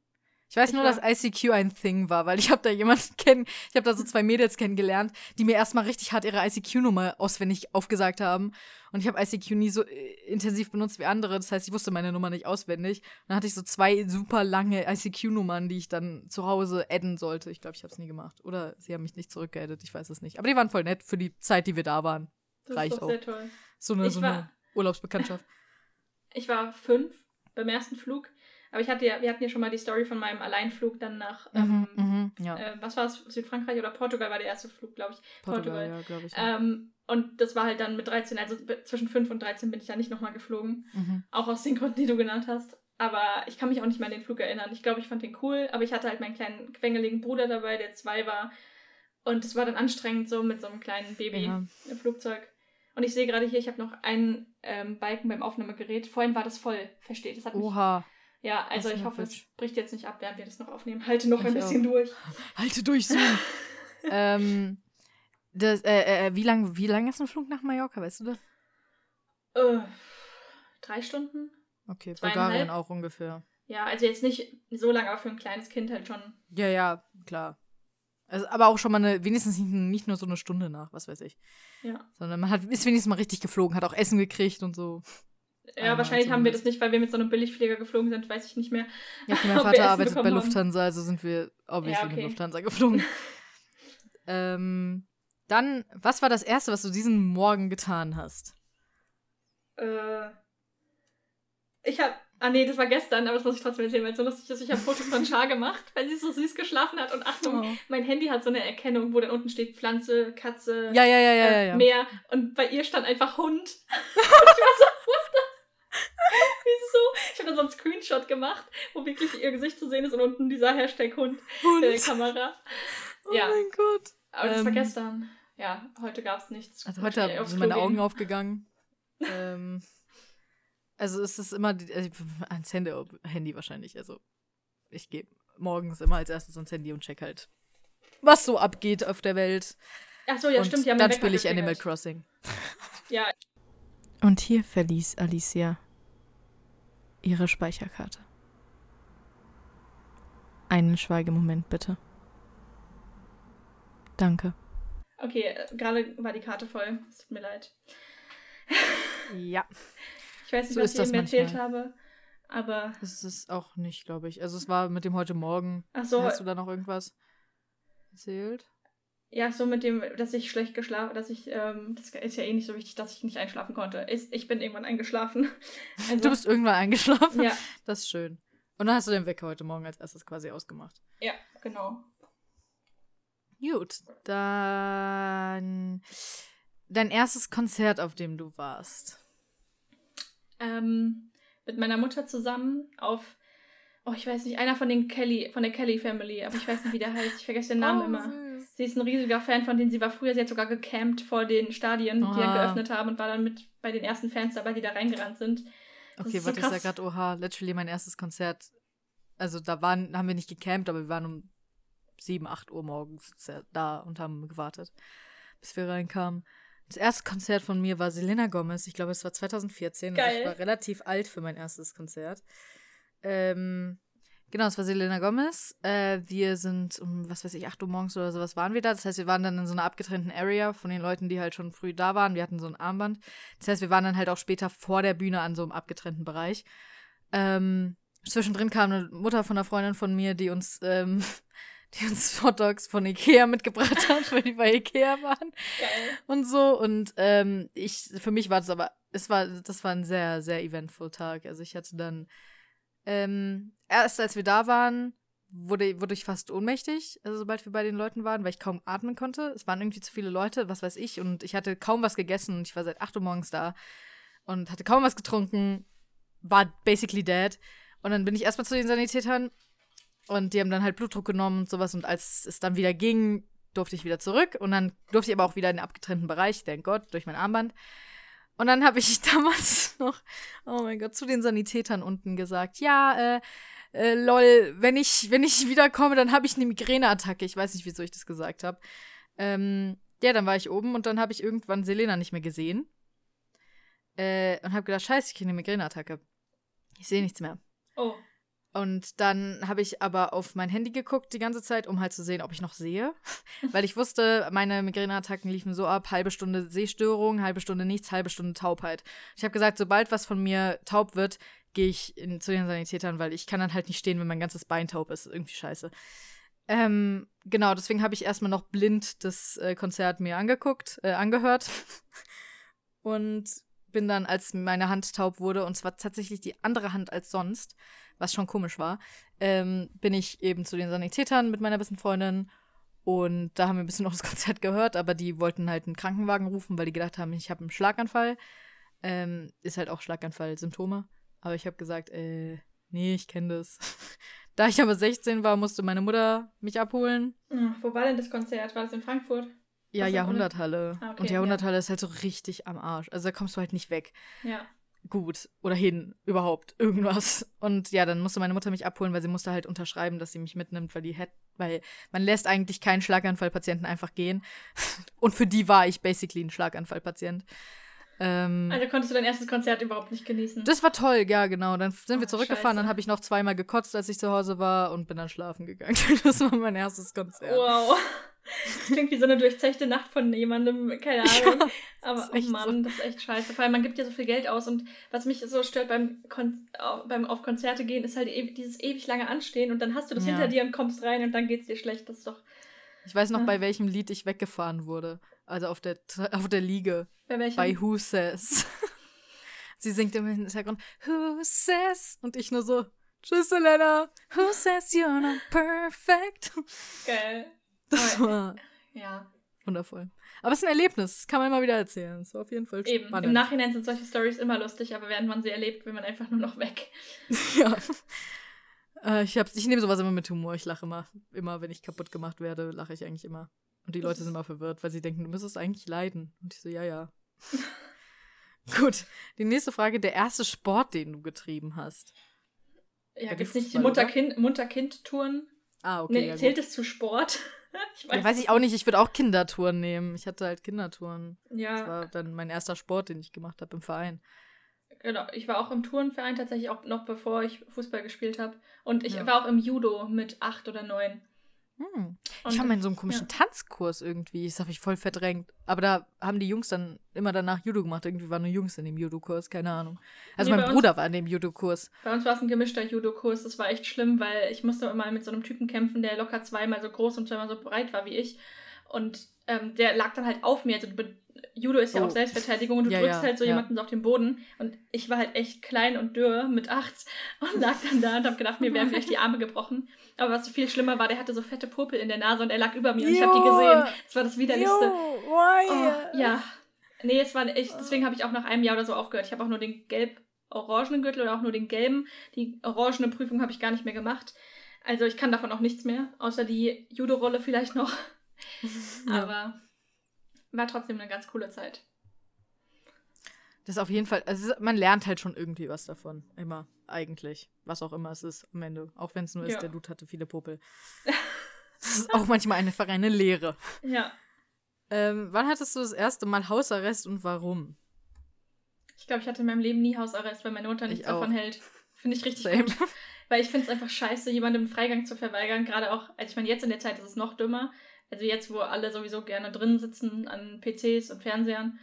Ich weiß ich nur, dass ICQ ein Thing war, weil ich habe da jemanden kennen, ich habe da so zwei Mädels kennengelernt, die mir erstmal richtig hart ihre ICQ-Nummer auswendig aufgesagt haben. Und ich habe ICQ nie so äh, intensiv benutzt wie andere. Das heißt, ich wusste meine Nummer nicht auswendig. Und dann hatte ich so zwei super lange ICQ-Nummern, die ich dann zu Hause adden sollte. Ich glaube, ich habe es nie gemacht. Oder sie haben mich nicht zurückgeaddet, ich weiß es nicht. Aber die waren voll nett für die Zeit, die wir da waren. Das Reicht ist doch auch. sehr toll. So eine, so eine Urlaubsbekanntschaft. ich war fünf beim ersten Flug. Aber ich hatte ja, wir hatten ja schon mal die Story von meinem Alleinflug dann nach, mhm, ähm, mhm, ja. äh, was war es, Südfrankreich oder Portugal war der erste Flug, glaube ich. Portugal, Portugal. ja, glaube ich. Ja. Ähm, und das war halt dann mit 13, also zwischen 5 und 13 bin ich dann nicht nochmal geflogen. Mhm. Auch aus den Gründen, die du genannt hast. Aber ich kann mich auch nicht mehr an den Flug erinnern. Ich glaube, ich fand den cool, aber ich hatte halt meinen kleinen quengeligen Bruder dabei, der zwei war. Und es war dann anstrengend, so mit so einem kleinen Baby ja. im Flugzeug. Und ich sehe gerade hier, ich habe noch einen ähm, Balken beim Aufnahmegerät. Vorhin war das voll, versteht. Das hat Oha. Ja, also ich hoffe, es bricht jetzt nicht ab, während wir das noch aufnehmen. Halte noch ich ein bisschen auch. durch. Halte durch, Zoom. ähm, das, äh, äh, wie lange wie lang ist ein Flug nach Mallorca, weißt du das? Äh, drei Stunden. Okay, Bulgarien auch ungefähr. Ja, also jetzt nicht so lange, aber für ein kleines Kind halt schon. Ja, ja, klar. Also, aber auch schon mal eine, wenigstens nicht, nicht, nur so eine Stunde nach, was weiß ich. Ja. Sondern man hat, ist wenigstens mal richtig geflogen, hat auch Essen gekriegt und so. Ja, wahrscheinlich haben wir das nicht, weil wir mit so einem Billigflieger geflogen sind, weiß ich nicht mehr. Ja, mein Vater arbeitet bei Lufthansa, haben. also sind wir obviously ja, okay. mit Lufthansa geflogen. ähm, dann, was war das Erste, was du diesen Morgen getan hast? Äh, ich hab, ah nee, das war gestern, aber das muss ich trotzdem erzählen, weil es so lustig ist. Ich habe Fotos von Char gemacht, weil sie so süß geschlafen hat. Und Achtung, oh. mein Handy hat so eine Erkennung, wo dann unten steht Pflanze, Katze, ja, ja, ja, ja, äh, ja. Meer. Und bei ihr stand einfach Hund. und ich war so, Wieso? Ich habe dann so einen Screenshot gemacht, wo wirklich ihr Gesicht zu sehen ist und unten dieser Hashtag Hund, Hund. in der Kamera. Oh ja. mein Gott. Aber das ähm, war gestern. Ja, heute gab es nichts. Also heute sind meine Augen aufgegangen. ähm, also es ist immer also ans Handy, Handy wahrscheinlich. Also ich gehe morgens immer als erstes ans Handy und check halt, was so abgeht auf der Welt. Ach so, ja, und stimmt. Die haben dann spiele ich Animal Crossing. ja. Und hier verließ Alicia ihre Speicherkarte. Einen Schweigemoment bitte. Danke. Okay, äh, gerade war die Karte voll. Es tut mir leid. Ja. Ich weiß nicht, so was ich eben erzählt habe, aber. Das ist auch nicht, glaube ich. Also, es war mit dem heute Morgen. Ach so. Hast du da noch irgendwas erzählt? Ja, so mit dem, dass ich schlecht geschlafen, dass ich, ähm, das ist ja eh nicht so wichtig, dass ich nicht einschlafen konnte. Ich, ich bin irgendwann eingeschlafen. Also, du bist irgendwann eingeschlafen? Ja. Das ist schön. Und dann hast du den Wecker heute Morgen als erstes quasi ausgemacht. Ja, genau. Gut, dann dein erstes Konzert, auf dem du warst. Ähm, mit meiner Mutter zusammen auf, oh, ich weiß nicht, einer von den Kelly, von der Kelly Family, aber ich weiß nicht, wie der heißt. Ich vergesse den Namen oh, immer. Süß. Sie ist ein riesiger Fan von denen. Sie war früher, sie hat sogar gecampt vor den Stadien, Oha. die dann geöffnet haben und war dann mit bei den ersten Fans dabei, die da reingerannt sind. Das okay, warte, so ich sag gerade, oha, literally mein erstes Konzert. Also da waren, haben wir nicht gecampt, aber wir waren um 7, 8 Uhr morgens da und haben gewartet, bis wir reinkamen. Das erste Konzert von mir war Selena Gomez. Ich glaube, es war 2014. Geil. Also ich war relativ alt für mein erstes Konzert. Ähm, genau, es war Selena Gomez. Äh, wir sind um, was weiß ich, 8 Uhr morgens oder sowas waren wir da. Das heißt, wir waren dann in so einer abgetrennten Area von den Leuten, die halt schon früh da waren. Wir hatten so ein Armband. Das heißt, wir waren dann halt auch später vor der Bühne an so einem abgetrennten Bereich. Ähm, zwischendrin kam eine Mutter von einer Freundin von mir, die uns ähm, die uns Hotdogs von Ikea mitgebracht hat, weil die bei Ikea waren. Geil. Und so. Und ähm, ich, für mich war das aber, es war, das war ein sehr, sehr eventful Tag. Also ich hatte dann, ähm, erst als wir da waren, wurde, wurde ich fast ohnmächtig, also sobald wir bei den Leuten waren, weil ich kaum atmen konnte. Es waren irgendwie zu viele Leute, was weiß ich. Und ich hatte kaum was gegessen und ich war seit 8 Uhr morgens da und hatte kaum was getrunken, war basically dead. Und dann bin ich erstmal zu den Sanitätern und die haben dann halt Blutdruck genommen und sowas. Und als es dann wieder ging, durfte ich wieder zurück. Und dann durfte ich aber auch wieder in den abgetrennten Bereich, thank Gott, durch mein Armband. Und dann habe ich damals noch, oh mein Gott, zu den Sanitätern unten gesagt, ja, äh, äh, lol, wenn ich, wenn ich wiederkomme, dann habe ich eine Migräneattacke. Ich weiß nicht, wieso ich das gesagt habe. Ähm, ja, dann war ich oben und dann habe ich irgendwann Selena nicht mehr gesehen. Äh, und habe gedacht, scheiße, ich kriege eine Migräneattacke. Ich sehe nichts mehr. Oh. Und dann habe ich aber auf mein Handy geguckt die ganze Zeit, um halt zu sehen, ob ich noch sehe. Weil ich wusste, meine Migräneattacken liefen so ab, halbe Stunde Sehstörung, halbe Stunde nichts, halbe Stunde Taubheit. Ich habe gesagt, sobald was von mir taub wird, gehe ich in, zu den Sanitätern, weil ich kann dann halt nicht stehen, wenn mein ganzes Bein taub ist. Irgendwie scheiße. Ähm, genau, deswegen habe ich erstmal noch blind das äh, Konzert mir angeguckt, äh, angehört. Und bin dann, als meine Hand taub wurde, und zwar tatsächlich die andere Hand als sonst, was schon komisch war, ähm, bin ich eben zu den Sanitätern mit meiner besten Freundin und da haben wir ein bisschen noch das Konzert gehört, aber die wollten halt einen Krankenwagen rufen, weil die gedacht haben, ich habe einen Schlaganfall. Ähm, ist halt auch Schlaganfall-Symptome. Aber ich habe gesagt, äh, nee, ich kenne das. da ich aber 16 war, musste meine Mutter mich abholen. Hm, wo war denn das Konzert? War das in Frankfurt? Ja, Jahrhunderthalle. Ah, okay, und Jahrhunderthalle ja. ist halt so richtig am Arsch. Also da kommst du halt nicht weg. Ja gut oder hin, überhaupt, irgendwas. Und ja, dann musste meine Mutter mich abholen, weil sie musste halt unterschreiben, dass sie mich mitnimmt, weil die hätte, weil man lässt eigentlich keinen Schlaganfallpatienten einfach gehen. Und für die war ich basically ein Schlaganfallpatient. Ähm, also konntest du dein erstes Konzert überhaupt nicht genießen? Das war toll, ja, genau. Dann sind oh, wir zurückgefahren, Scheiße. dann habe ich noch zweimal gekotzt, als ich zu Hause war und bin dann schlafen gegangen. Das war mein erstes Konzert. Wow. Das klingt wie so eine durchzechte Nacht von jemandem, keine Ahnung. Ja, Aber oh Mann, so. das ist echt scheiße. Vor allem, man gibt ja so viel Geld aus und was mich so stört beim, Kon beim auf Konzerte gehen, ist halt e dieses ewig lange Anstehen und dann hast du das ja. hinter dir und kommst rein und dann geht's dir schlecht. Das ist doch. Ich weiß noch, ja. bei welchem Lied ich weggefahren wurde. Also auf der, auf der Liege. Bei welchem? Bei Who Says. Sie singt im Hintergrund Who Says? Und ich nur so, Tschüss, Elena. Who says you're not perfect? Geil. Das war ja. wundervoll. Aber es ist ein Erlebnis, das kann man immer wieder erzählen. Das war auf jeden Fall Eben. Spannend. Im Nachhinein sind solche Stories immer lustig, aber während man sie erlebt, will man einfach nur noch weg. ja. Äh, ich, ich nehme sowas immer mit Humor. Ich lache immer. Immer, wenn ich kaputt gemacht werde, lache ich eigentlich immer. Und die Leute sind immer verwirrt, weil sie denken, du müsstest eigentlich leiden. Und ich so, ja, ja. Gut. Die nächste Frage: Der erste Sport, den du getrieben hast. Ja, gibt es nicht die Mutter-Kind-Touren? ah, okay. Nee, ja, zählt es zu Sport? ich weiß, ja, weiß ich auch nicht. Ich würde auch Kindertouren nehmen. Ich hatte halt Kindertouren. Ja. Das war dann mein erster Sport, den ich gemacht habe im Verein. Genau, ich war auch im Tourenverein tatsächlich auch noch bevor ich Fußball gespielt habe. Und ich ja. war auch im Judo mit acht oder neun. Hm. Ich war mal in so einem komischen ja. Tanzkurs irgendwie. Das habe ich voll verdrängt. Aber da haben die Jungs dann immer danach Judo gemacht. Irgendwie waren nur Jungs in dem Judo-Kurs, keine Ahnung. Also nee, mein Bruder uns, war in dem Judo-Kurs. Bei uns war es ein gemischter Judo-Kurs. Das war echt schlimm, weil ich musste immer mit so einem Typen kämpfen, der locker zweimal so groß und zweimal so breit war wie ich. Und ähm, der lag dann halt auf mir. Also Judo ist ja oh. auch Selbstverteidigung und du ja, drückst ja, halt so ja. jemanden so auf den Boden. Und ich war halt echt klein und dürr mit acht und lag dann da und hab gedacht, mir wären vielleicht die Arme gebrochen. Aber was viel schlimmer war, der hatte so fette Popel in der Nase und er lag über mir und ich habe die gesehen. Das war das widerlichste. Why? Oh, ja. Nee, es war echt, deswegen habe ich auch nach einem Jahr oder so aufgehört. Ich habe auch nur den Gelb orangenen Gürtel oder auch nur den gelben. Die orangene Prüfung habe ich gar nicht mehr gemacht. Also ich kann davon auch nichts mehr, außer die Judo-Rolle vielleicht noch. ja. Aber war trotzdem eine ganz coole Zeit. Das ist auf jeden Fall, also man lernt halt schon irgendwie was davon. Immer, eigentlich. Was auch immer es ist am Ende. Auch wenn es nur ja. ist, der Dude hatte viele Popel. das ist auch manchmal einfach eine Lehre. Ja. Ähm, wann hattest du das erste Mal Hausarrest und warum? Ich glaube, ich hatte in meinem Leben nie Hausarrest, weil meine Mutter nichts davon hält. Finde ich richtig Same. gut. Weil ich finde es einfach scheiße, jemandem Freigang zu verweigern. Gerade auch, also ich meine, jetzt in der Zeit ist es noch dümmer. Also jetzt, wo alle sowieso gerne drin sitzen an PCs und Fernsehern.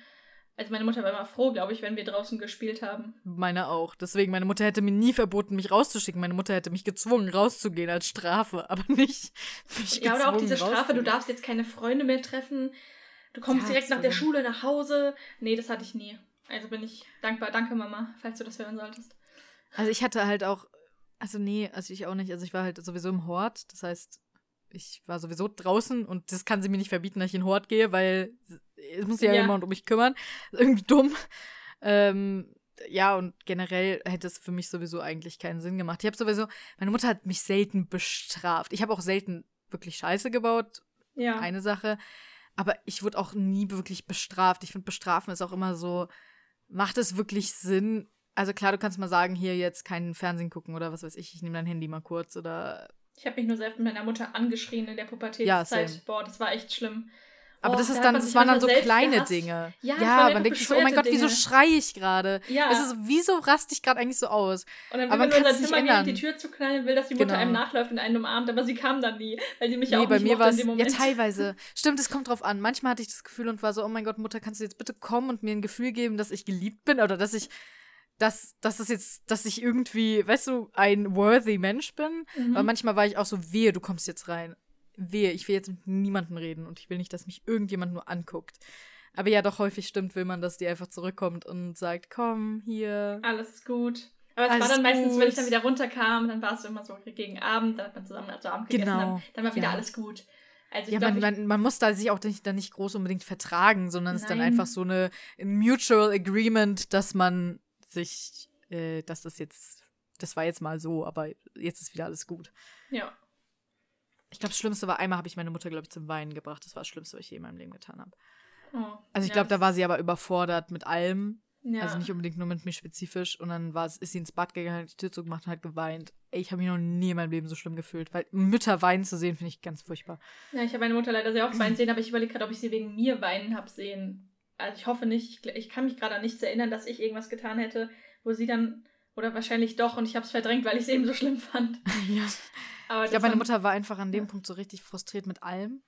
Also meine Mutter war immer froh, glaube ich, wenn wir draußen gespielt haben. Meine auch. Deswegen, meine Mutter hätte mir nie verboten, mich rauszuschicken. Meine Mutter hätte mich gezwungen, rauszugehen als Strafe, aber nicht mich Ja, oder auch diese Strafe, du darfst jetzt keine Freunde mehr treffen. Du kommst ja, direkt nach der Schule nach Hause. Nee, das hatte ich nie. Also bin ich dankbar. Danke, Mama, falls du das hören solltest. Also ich hatte halt auch, also nee, also ich auch nicht. Also ich war halt sowieso im Hort. Das heißt, ich war sowieso draußen und das kann sie mir nicht verbieten, dass ich in den Hort gehe, weil es muss ja, ja jemand um mich kümmern. Irgendwie dumm. Ähm, ja, und generell hätte es für mich sowieso eigentlich keinen Sinn gemacht. Ich habe sowieso, meine Mutter hat mich selten bestraft. Ich habe auch selten wirklich Scheiße gebaut. Ja. Eine Sache. Aber ich wurde auch nie wirklich bestraft. Ich finde, bestrafen ist auch immer so, macht es wirklich Sinn? Also klar, du kannst mal sagen, hier jetzt keinen Fernsehen gucken oder was weiß ich, ich nehme dein Handy mal kurz oder ich habe mich nur selbst mit meiner Mutter angeschrien in der Pubertätszeit. Ja, Boah, das war echt schlimm. Aber oh, das ist da dann, das waren dann so kleine gehasst. Dinge. Ja, ja man denkt sich so, oh mein Gott, Dinge. wieso schrei ich gerade? Ja. Es ist, wieso raste ich gerade eigentlich so aus? Und dann will aber man in sein Zimmer gehen, die Tür zu knallen, will, dass die Mutter genau. einem nachläuft und einen umarmt, aber sie kam dann nie, weil sie mich nee, ja auch bei nicht mir war es ja teilweise. Stimmt, es kommt drauf an. Manchmal hatte ich das Gefühl und war so, oh mein Gott, Mutter, kannst du jetzt bitte kommen und mir ein Gefühl geben, dass ich geliebt bin oder dass ich dass, dass es jetzt, dass ich irgendwie, weißt du, ein worthy Mensch bin. Mhm. Aber manchmal war ich auch so, wehe, du kommst jetzt rein. Wehe, ich will jetzt mit niemandem reden und ich will nicht, dass mich irgendjemand nur anguckt. Aber ja, doch häufig stimmt, will man, dass die einfach zurückkommt und sagt, komm, hier. Alles ist gut. Aber es war dann meistens, gut. wenn ich dann wieder runterkam, dann war es immer so gegen Abend, dann hat man zusammen zu Abend gegessen, genau. dann, dann war wieder ja. alles gut. Also ja, glaub, man, man, man, muss da sich auch nicht, dann nicht groß unbedingt vertragen, sondern es ist dann einfach so eine Mutual Agreement, dass man sich, äh, dass das jetzt, das war jetzt mal so, aber jetzt ist wieder alles gut. Ja. Ich glaube, das Schlimmste war, einmal habe ich meine Mutter, glaube ich, zum Weinen gebracht. Das war das Schlimmste, was ich je in meinem Leben getan habe. Oh, also ich ja, glaube, da war sie aber überfordert mit allem. Ja. Also nicht unbedingt nur mit mir spezifisch. Und dann war es, ist sie ins Bad gegangen, hat die Tür zugemacht und hat geweint. Ey, ich habe mich noch nie in meinem Leben so schlimm gefühlt. Weil Mütter weinen zu sehen, finde ich ganz furchtbar. Ja, ich habe meine Mutter leider sehr oft weinen sehen, aber ich überlege gerade, ob ich sie wegen mir weinen habe sehen. Also ich hoffe nicht. Ich, ich kann mich gerade an nichts erinnern, dass ich irgendwas getan hätte, wo sie dann, oder wahrscheinlich doch, und ich habe es verdrängt, weil ich es eben so schlimm fand. ja. Aber ich glaube, meine Mutter war einfach an dem ja. Punkt so richtig frustriert mit allem.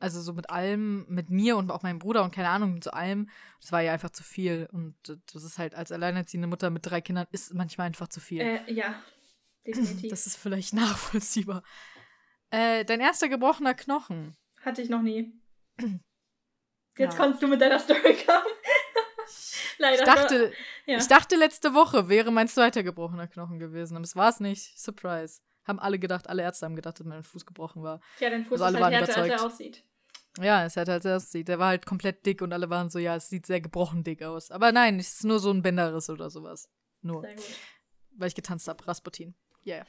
Also so mit allem, mit mir und auch meinem Bruder und keine Ahnung, mit so allem. Das war ja einfach zu viel. Und das ist halt als alleinerziehende Mutter mit drei Kindern ist manchmal einfach zu viel. Äh, ja, definitiv. Das ist vielleicht nachvollziehbar. Äh, dein erster gebrochener Knochen. Hatte ich noch nie. Jetzt ja. kannst du mit deiner Story kommen. Leider. Ich dachte, ja. ich dachte, letzte Woche wäre mein zweiter gebrochener Knochen gewesen, aber es war es nicht. Surprise. Haben alle gedacht, alle Ärzte haben gedacht, dass mein Fuß gebrochen war. Ja, dein Fuß also ist halt härter, überzeugt. als er aussieht. Ja, es hat halt aussieht. Der war halt komplett dick und alle waren so, ja, es sieht sehr gebrochen dick aus. Aber nein, es ist nur so ein Bänderriss oder sowas. Nur. Sehr gut. Weil ich getanzt habe. Rasputin. Yeah.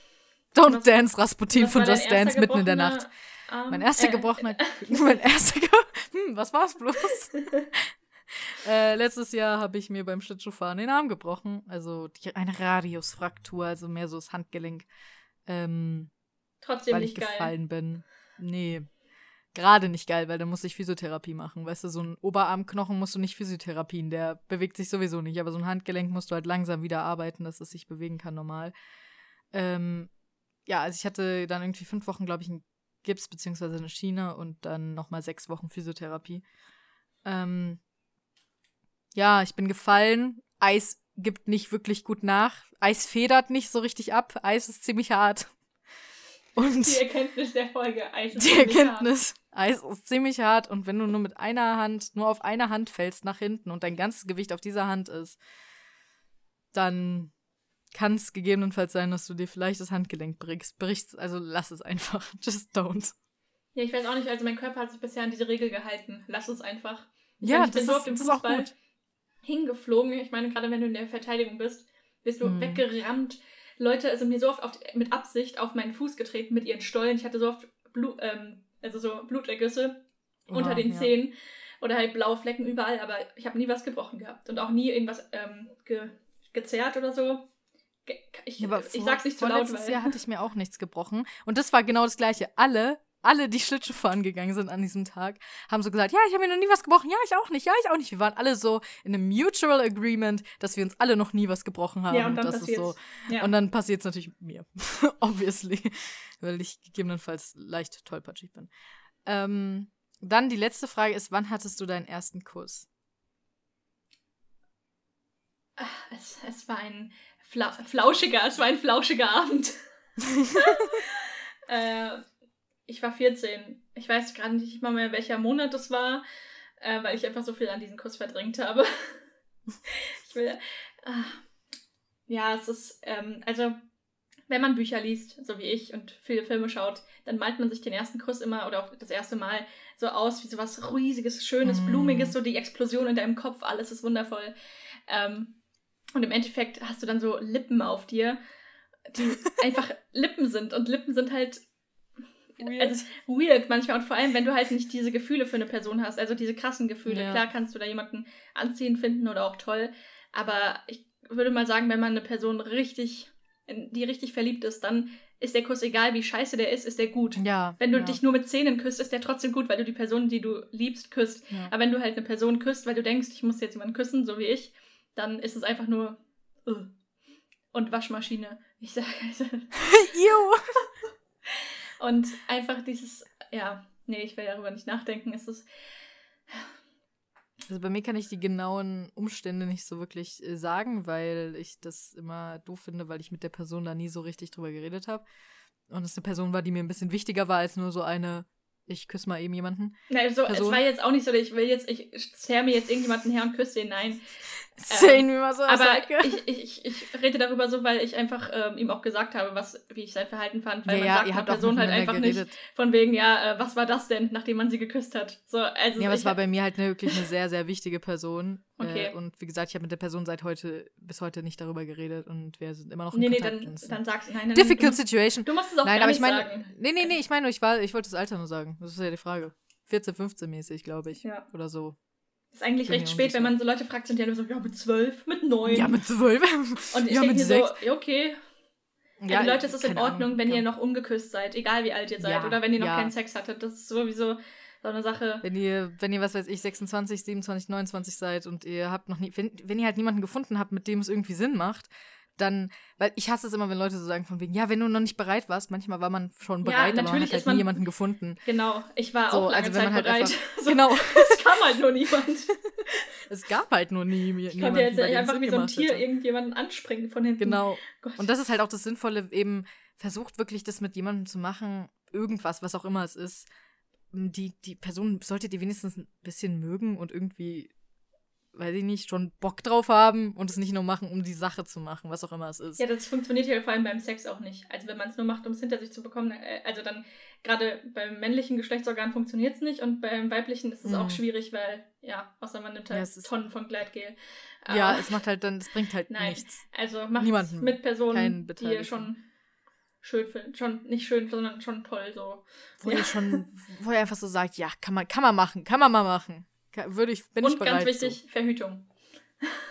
Don't Dance, Rasputin von Just Dance mitten in der Nacht. Um, mein erster äh, gebrochener. mein erster. hm, was war's bloß? Äh, letztes Jahr habe ich mir beim Schlittschuhfahren den Arm gebrochen. Also die, eine Radiusfraktur, also mehr so das Handgelenk. Ähm, Trotzdem weil nicht ich gefallen bin. Nee. Gerade nicht geil, weil dann muss ich Physiotherapie machen. Weißt du, so ein Oberarmknochen musst du nicht Physiotherapien, der bewegt sich sowieso nicht. Aber so ein Handgelenk musst du halt langsam wieder arbeiten, dass es sich bewegen kann normal. Ähm, ja, also ich hatte dann irgendwie fünf Wochen, glaube ich, einen Gips beziehungsweise eine Schiene und dann nochmal sechs Wochen Physiotherapie. Ähm, ja, ich bin gefallen. Eis gibt nicht wirklich gut nach. Eis federt nicht so richtig ab. Eis ist ziemlich hart. Und die Erkenntnis der Folge, Eis ist die Erkenntnis, hart. Eis ist ziemlich hart und wenn du nur mit einer Hand, nur auf einer Hand fällst nach hinten und dein ganzes Gewicht auf dieser Hand ist, dann kann es gegebenenfalls sein, dass du dir vielleicht das Handgelenk brichst. brichst. Also lass es einfach. Just don't. Ja, ich weiß auch nicht, also mein Körper hat sich bisher an diese Regel gehalten. Lass es einfach. Ich ja, meine, das, ist, das ist auch gut hingeflogen. Ich meine, gerade wenn du in der Verteidigung bist, wirst du mhm. weggerammt. Leute sind mir so oft auf, mit Absicht auf meinen Fuß getreten mit ihren Stollen. Ich hatte so oft Blut, ähm, also so Blutergüsse oh, unter den ja. Zähnen oder halt blaue Flecken überall, aber ich habe nie was gebrochen gehabt und auch nie irgendwas ähm, ge gezerrt oder so. Ich, ja, ich sag's nicht zu laut, weil... Jahr hatte ich mir auch nichts gebrochen. Und das war genau das Gleiche. Alle alle, die Schlittschuh fahren gegangen sind an diesem Tag, haben so gesagt, ja, ich habe mir noch nie was gebrochen, ja, ich auch nicht, ja, ich auch nicht. Wir waren alle so in einem Mutual Agreement, dass wir uns alle noch nie was gebrochen haben. Ja, und dann das ist so. Ja. Und dann passiert es natürlich mir. Obviously. Weil ich gegebenenfalls leicht tollpatschig bin. Ähm, dann die letzte Frage ist, wann hattest du deinen ersten Kuss? Es, es war ein Fla flauschiger, es war ein flauschiger Abend. äh, ich war 14. Ich weiß gerade nicht mal mehr, welcher Monat das war, äh, weil ich einfach so viel an diesen Kuss verdrängt habe. ich will. Äh, ja, es ist, ähm, also, wenn man Bücher liest, so wie ich, und viele Filme schaut, dann malt man sich den ersten Kuss immer oder auch das erste Mal so aus wie so was riesiges, schönes, mm. blumiges, so die Explosion in deinem Kopf, alles ist wundervoll. Ähm, und im Endeffekt hast du dann so Lippen auf dir, die einfach Lippen sind. Und Lippen sind halt weird. Also weird manchmal und vor allem, wenn du halt nicht diese Gefühle für eine Person hast, also diese krassen Gefühle. Ja. Klar kannst du da jemanden anziehen finden oder auch toll, aber ich würde mal sagen, wenn man eine Person richtig, die richtig verliebt ist, dann ist der Kuss egal, wie scheiße der ist, ist der gut. Ja. Wenn du ja. dich nur mit Zähnen küsst, ist der trotzdem gut, weil du die Person, die du liebst, küsst. Ja. Aber wenn du halt eine Person küsst, weil du denkst, ich muss jetzt jemanden küssen, so wie ich, dann ist es einfach nur uh. und Waschmaschine. Ich sage also. Und einfach dieses, ja, nee, ich will darüber nicht nachdenken. Es ist. Also bei mir kann ich die genauen Umstände nicht so wirklich äh, sagen, weil ich das immer doof finde, weil ich mit der Person da nie so richtig drüber geredet habe. Und es eine Person war, die mir ein bisschen wichtiger war als nur so eine, ich küsse mal eben jemanden. Nein, so, es war jetzt auch nicht so, ich will jetzt, ich zerre mir jetzt irgendjemanden her und küsse den. Nein. Sehen ähm, wir mal so Aber ich, ich, ich rede darüber so, weil ich einfach ähm, ihm auch gesagt habe, was, wie ich sein Verhalten fand. Weil ja, man ja, sagt einer Person halt einfach geredet. nicht von wegen, ja, äh, was war das denn, nachdem man sie geküsst hat. So, also ja, aber es war bei mir halt eine, wirklich eine sehr, sehr wichtige Person. Okay. Äh, und wie gesagt, ich habe mit der Person seit heute, bis heute nicht darüber geredet und wir sind immer noch in nee, Kontakt. Nee, dann, dann sagst du, nein, nein, Difficult du, situation. Du musst es auch nein, aber ich meine, sagen. Nee, nee, nee, ich meine, ich, ich wollte das Alter nur sagen. Das ist ja die Frage. 14, 15 mäßig, glaube ich. Ja. Oder so. Ist eigentlich recht spät, wenn man so Leute fragt, sind die alle so, ja, mit zwölf, mit neun. Ja, mit zwölf. Und ich ja, denke mir so, ja, okay. Ja, Leute, es ist in Ordnung, Ahnung, wenn ihr noch ungeküsst seid, egal wie alt ihr seid, ja, oder wenn ihr noch ja. keinen Sex hattet. Das ist sowieso so eine Sache. Wenn ihr, wenn ihr, was weiß ich, 26, 27, 29 seid und ihr habt noch nie, wenn, wenn ihr halt niemanden gefunden habt, mit dem es irgendwie Sinn macht, dann, weil ich hasse es immer, wenn Leute so sagen von wegen, ja, wenn du noch nicht bereit warst, manchmal war man schon bereit, ja, aber man hat halt man, nie jemanden gefunden. Genau, ich war so, auch lange also wenn Zeit man halt bereit. Einfach, so, genau. es kam halt nur niemand. es gab halt nur nie ich niemanden. Ich konnte jetzt einfach wie so ein Tier hätte. irgendjemanden anspringen von hinten. Genau. Gott. Und das ist halt auch das Sinnvolle, eben versucht wirklich das mit jemandem zu machen, irgendwas, was auch immer es ist. Die, die Person sollte die wenigstens ein bisschen mögen und irgendwie weiß ich nicht, schon Bock drauf haben und es nicht nur machen, um die Sache zu machen, was auch immer es ist. Ja, das funktioniert ja vor allem beim Sex auch nicht. Also wenn man es nur macht, um es hinter sich zu bekommen, äh, also dann gerade beim männlichen Geschlechtsorgan funktioniert es nicht und beim weiblichen ist es mhm. auch schwierig, weil, ja, außer man nimmt halt ja, Tonnen von Gleitgel. Ja, es macht halt dann, es bringt halt Nein. nichts. Also macht es mit Personen, die ihr schon schön findet. Schon nicht schön, sondern schon toll so. Wo ja. ihr schon, wo ihr einfach so sagt, ja, kann man, kann man machen, kann man mal machen. Würde ich, bin Und ich bereit. ganz wichtig, so. Verhütung.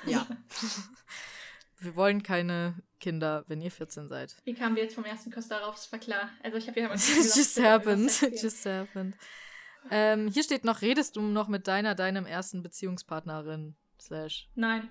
Ja. wir wollen keine Kinder, wenn ihr 14 seid. Wie kamen wir jetzt vom ersten Kuss darauf? Das war klar. Also ich habe ja Just happened. Just happened. Ähm, hier steht noch, redest du noch mit deiner, deinem ersten Beziehungspartnerin? Slash. Nein.